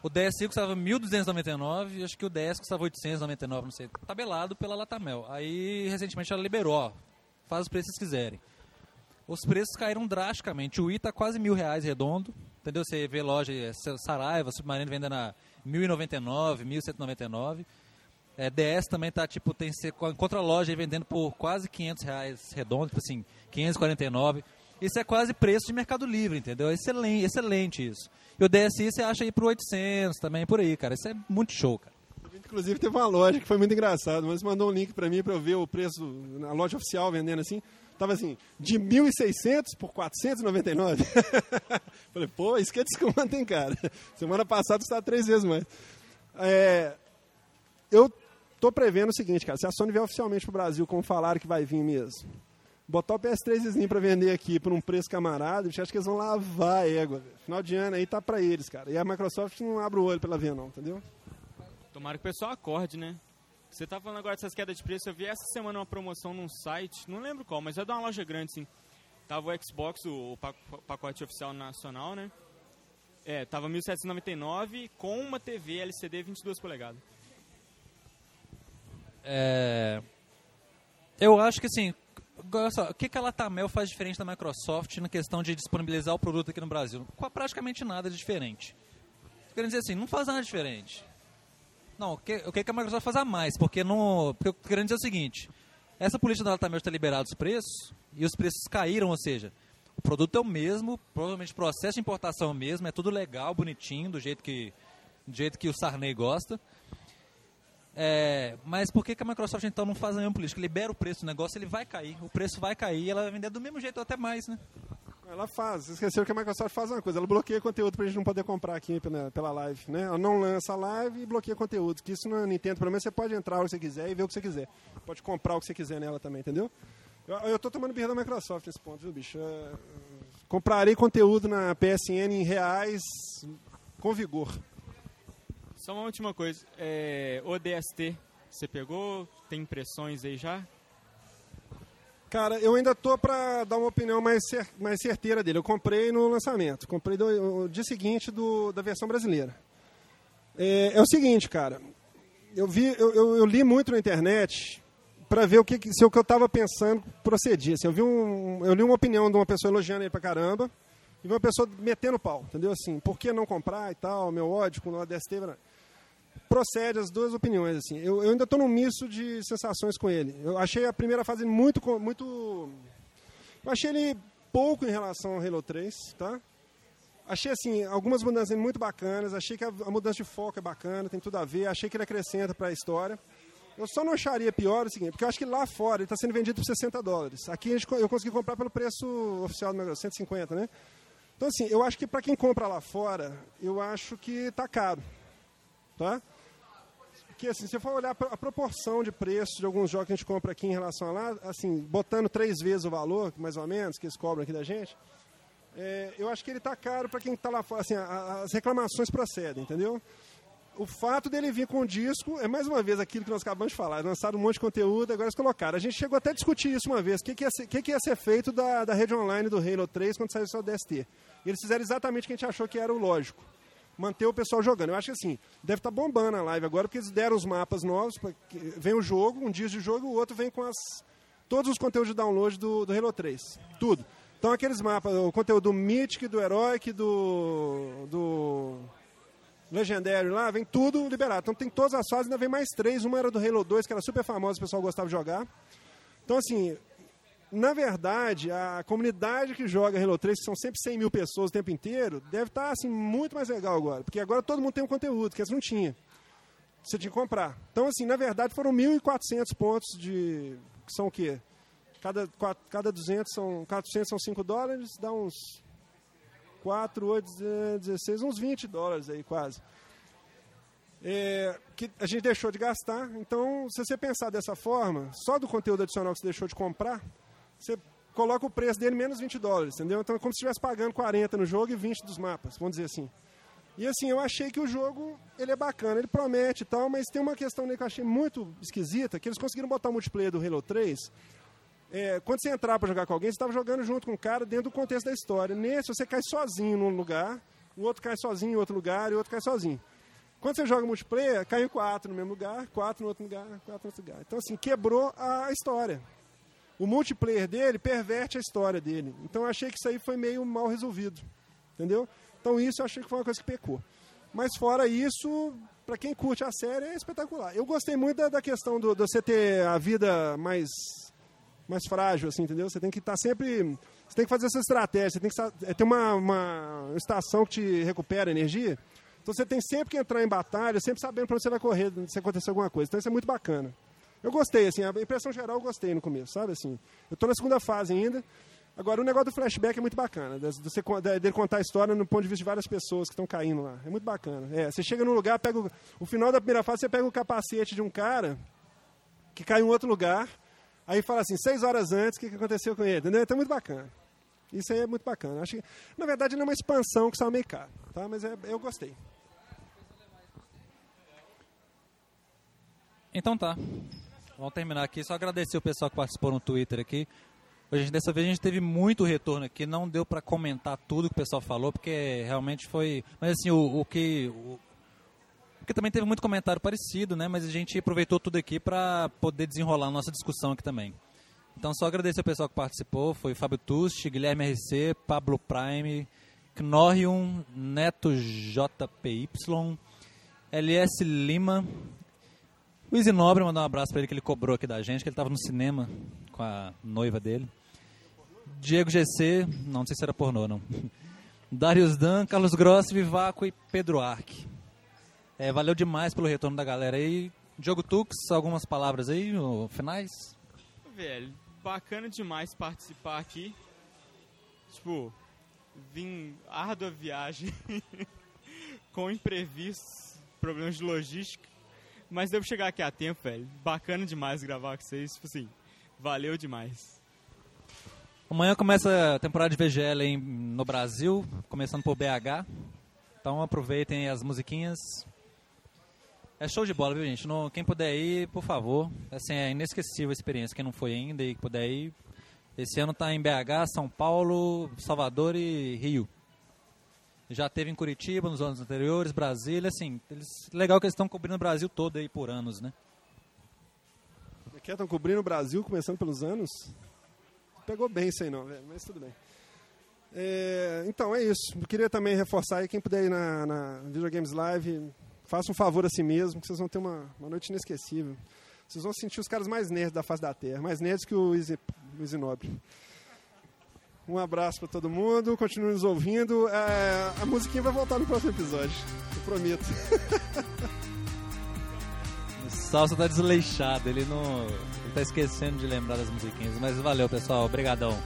O DSi custava 1.299 e acho que o DS custava 899, não sei. Tabelado pela Latamel. Aí, recentemente, ela liberou, ó. Faz os preços que quiserem. Os preços caíram drasticamente. O Wii tá quase mil reais redondo. Entendeu? Você vê loja é, Saraiva, Submarino vendendo a 1.099, 1.199. É, DS também tá, tipo, tem contra a loja vendendo por quase 500 reais redondo, tipo assim, 549. Isso é quase preço de Mercado Livre, entendeu? Excelente, excelente isso. E o DSI você acha aí por 800 também, por aí, cara. Isso é muito show, cara. Inclusive teve uma loja que foi muito engraçado, mas mandou um link para mim para eu ver o preço na loja oficial vendendo assim. Tava assim, de 1.600 por 499. Falei, pô, isso que é desconto, hein, cara? Semana passada estava três vezes mais. É, eu tô prevendo o seguinte, cara, se a Sony vier oficialmente pro Brasil, como falaram que vai vir mesmo, botar o PS3zinho para vender aqui por um preço camarada, acho que eles vão lavar a égua. Final de ano aí tá para eles, cara. E a Microsoft não abre o olho pela ver, não, entendeu? Tomara que o pessoal acorde, né? Você tá falando agora dessas quedas de preço. Eu vi essa semana uma promoção num site, não lembro qual, mas é de uma loja grande, sim. Tava o Xbox, o pacote oficial nacional, né? É, tava 1.799 com uma TV LCD 22 polegadas. É... Eu acho que assim, só, o que, que a Latamel faz diferente da Microsoft na questão de disponibilizar o produto aqui no Brasil? Praticamente nada de diferente. Querendo dizer assim, não faz nada diferente. Não, o que, o que a Microsoft faz a mais? Porque, no, porque eu querendo dizer o seguinte: essa política da Latamel está liberado os preços e os preços caíram, ou seja, o produto é o mesmo, provavelmente o processo de importação é o mesmo, é tudo legal, bonitinho, do jeito que, do jeito que o Sarney gosta. É, mas por que, que a Microsoft então não faz a mesma política? Libera o preço do negócio, ele vai cair, o preço vai cair e ela vai vender do mesmo jeito ou até mais, né? Ela faz. Esqueceram que a Microsoft faz uma coisa. Ela bloqueia conteúdo pra gente não poder comprar aqui pela, pela live, né? Ela não lança a live e bloqueia conteúdo. Que isso na Nintendo, pelo menos, você pode entrar o que você quiser e ver o que você quiser. Pode comprar o que você quiser nela também, entendeu? Eu, eu tô tomando birra da Microsoft nesse ponto, viu, bicho? É, comprarei conteúdo na PSN em reais com vigor. Só uma última coisa. É, o DST, você pegou? Tem impressões aí já? Cara, eu ainda tô para dar uma opinião mais, cer mais certeira dele. Eu comprei no lançamento, comprei do, o dia seguinte do, da versão brasileira. É, é, o seguinte, cara, eu vi, eu, eu, eu li muito na internet para ver o que se o que eu estava pensando procedia. Assim, eu vi um, eu li uma opinião de uma pessoa elogiando ele pra caramba e uma pessoa metendo pau, entendeu? Assim, por que não comprar e tal? Meu ódio com o DST procede as duas opiniões. Assim. Eu, eu ainda estou num misto de sensações com ele. Eu achei a primeira fase muito. muito eu achei ele pouco em relação ao Halo 3, tá? Achei assim, algumas mudanças muito bacanas, achei que a, a mudança de foco é bacana, tem tudo a ver, achei que ele acrescenta para a história. Eu só não acharia pior o seguinte, porque eu acho que lá fora ele está sendo vendido por 60 dólares. Aqui gente, eu consegui comprar pelo preço oficial do negócio, 150, né? Então assim, eu acho que para quem compra lá fora, eu acho que está caro, tá? Porque assim, se você for olhar a proporção de preço de alguns jogos que a gente compra aqui em relação a lá, assim, botando três vezes o valor, mais ou menos, que eles cobram aqui da gente, é, eu acho que ele está caro para quem está lá fora. Assim, as reclamações procedem, entendeu? O fato dele vir com o disco é mais uma vez aquilo que nós acabamos de falar. Lançaram um monte de conteúdo, agora eles colocaram. A gente chegou até a discutir isso uma vez. O que, que, ia, ser, que, que ia ser feito da, da rede online do Halo 3 quando saiu o seu DST? E eles fizeram exatamente o que a gente achou que era o lógico manter o pessoal jogando. Eu acho que assim, deve estar tá bombando a live agora, porque eles deram os mapas novos, vem o jogo, um dia de jogo, o outro vem com as, todos os conteúdos de download do, do Halo 3. Tudo. Então aqueles mapas, o conteúdo do Mythic, do Heroic, do, do Legendary lá, vem tudo liberado. Então tem todas as fases, ainda vem mais três. Uma era do Halo 2, que era super famosa, o pessoal gostava de jogar. Então assim, na verdade, a comunidade que joga Halo 3, que são sempre 100 mil pessoas o tempo inteiro, deve estar tá, assim, muito mais legal agora. Porque agora todo mundo tem um conteúdo, que antes não tinha. Você tinha que comprar. Então, assim, na verdade, foram 1.400 pontos de... Que são o quê? Cada, cada 200 são... 400 são 5 dólares, dá uns... 4, 8, 16, uns 20 dólares aí, quase. É, que a gente deixou de gastar. Então, se você pensar dessa forma, só do conteúdo adicional que você deixou de comprar, você coloca o preço dele menos 20 dólares, entendeu? Então é como se estivesse pagando 40 no jogo e 20 dos mapas, vamos dizer assim. E assim, eu achei que o jogo ele é bacana, ele promete e tal, mas tem uma questão que eu achei muito esquisita, que eles conseguiram botar o multiplayer do Halo 3. É, quando você entrar para jogar com alguém, você estava jogando junto com o cara dentro do contexto da história. Nesse, você cai sozinho num lugar, o outro cai sozinho em outro lugar e o outro cai sozinho. Quando você joga multiplayer, cai quatro no mesmo lugar, quatro no outro lugar, quatro no outro lugar. Então, assim, quebrou a história. O multiplayer dele perverte a história dele. Então, eu achei que isso aí foi meio mal resolvido. Entendeu? Então, isso eu achei que foi uma coisa que pecou. Mas, fora isso, para quem curte a série, é espetacular. Eu gostei muito da, da questão do, você ter a vida mais, mais frágil, assim, entendeu? Você tem que estar tá sempre. Você tem que fazer essa estratégia, você tem que ter uma, uma estação que te recupera energia. Então você tem sempre que entrar em batalha, sempre sabendo para onde você vai correr se acontecer alguma coisa. Então isso é muito bacana. Eu gostei, assim, a impressão geral eu gostei no começo, sabe assim? Eu estou na segunda fase ainda. Agora, o negócio do flashback é muito bacana, você, dele contar a história no ponto de vista de várias pessoas que estão caindo lá. É muito bacana. É, você chega num lugar, pega o, o final da primeira fase, você pega o capacete de um cara que cai em outro lugar, aí fala assim, seis horas antes, o que, que aconteceu com ele? Entendeu? Então é muito bacana. Isso aí é muito bacana. Acho que, na verdade, não é uma expansão que saiu meio caro, tá? mas é, eu gostei. Então tá. Vamos terminar aqui. Só agradecer o pessoal que participou no Twitter aqui. Hoje, dessa vez a gente teve muito retorno aqui. Não deu para comentar tudo que o pessoal falou, porque realmente foi. Mas assim, o, o que. O... Porque também teve muito comentário parecido, né? Mas a gente aproveitou tudo aqui para poder desenrolar a nossa discussão aqui também. Então, só agradecer o pessoal que participou. Foi Fábio Tusti, Guilherme RC, Pablo Prime, Knorrium, Neto JPY, LS Lima, Luiz Nobre, mandar um abraço para ele que ele cobrou aqui da gente, que ele estava no cinema com a noiva dele. Diego GC, não sei se era pornô, não. Darius Dan, Carlos Grossi, Vivaco e Pedro Arque. É, valeu demais pelo retorno da galera aí. Diogo Tux, algumas palavras aí, finais? Velho, bacana demais participar aqui. Tipo, vim árdua viagem com imprevistos, problemas de logística. Mas devo chegar aqui a tempo, velho. Bacana demais gravar com vocês. Tipo assim, valeu demais. Amanhã começa a temporada de VGL em, no Brasil, começando por BH. Então aproveitem as musiquinhas. É show de bola, viu, gente? Quem puder ir, por favor. Assim, é inesquecível a experiência. Quem não foi ainda e puder ir. Esse ano está em BH, São Paulo, Salvador e Rio. Já teve em Curitiba nos anos anteriores, Brasília, assim, eles, legal que eles estão cobrindo o Brasil todo aí por anos, né? Aqui estão cobrindo o Brasil, começando pelos anos. Pegou bem isso aí não, mas tudo bem. É, então, é isso. Eu queria também reforçar aí, quem puder ir na, na Videogames Live, faça um favor a si mesmo, que vocês vão ter uma, uma noite inesquecível. Vocês vão sentir os caras mais nerds da face da Terra, mais nerds que o Easy, Easy Nobre. Um abraço para todo mundo, continue nos ouvindo. É, a musiquinha vai voltar no próximo episódio, eu prometo. o Salsa tá desleixado, ele não. Ele tá esquecendo de lembrar das musiquinhas. Mas valeu, pessoal. Obrigadão.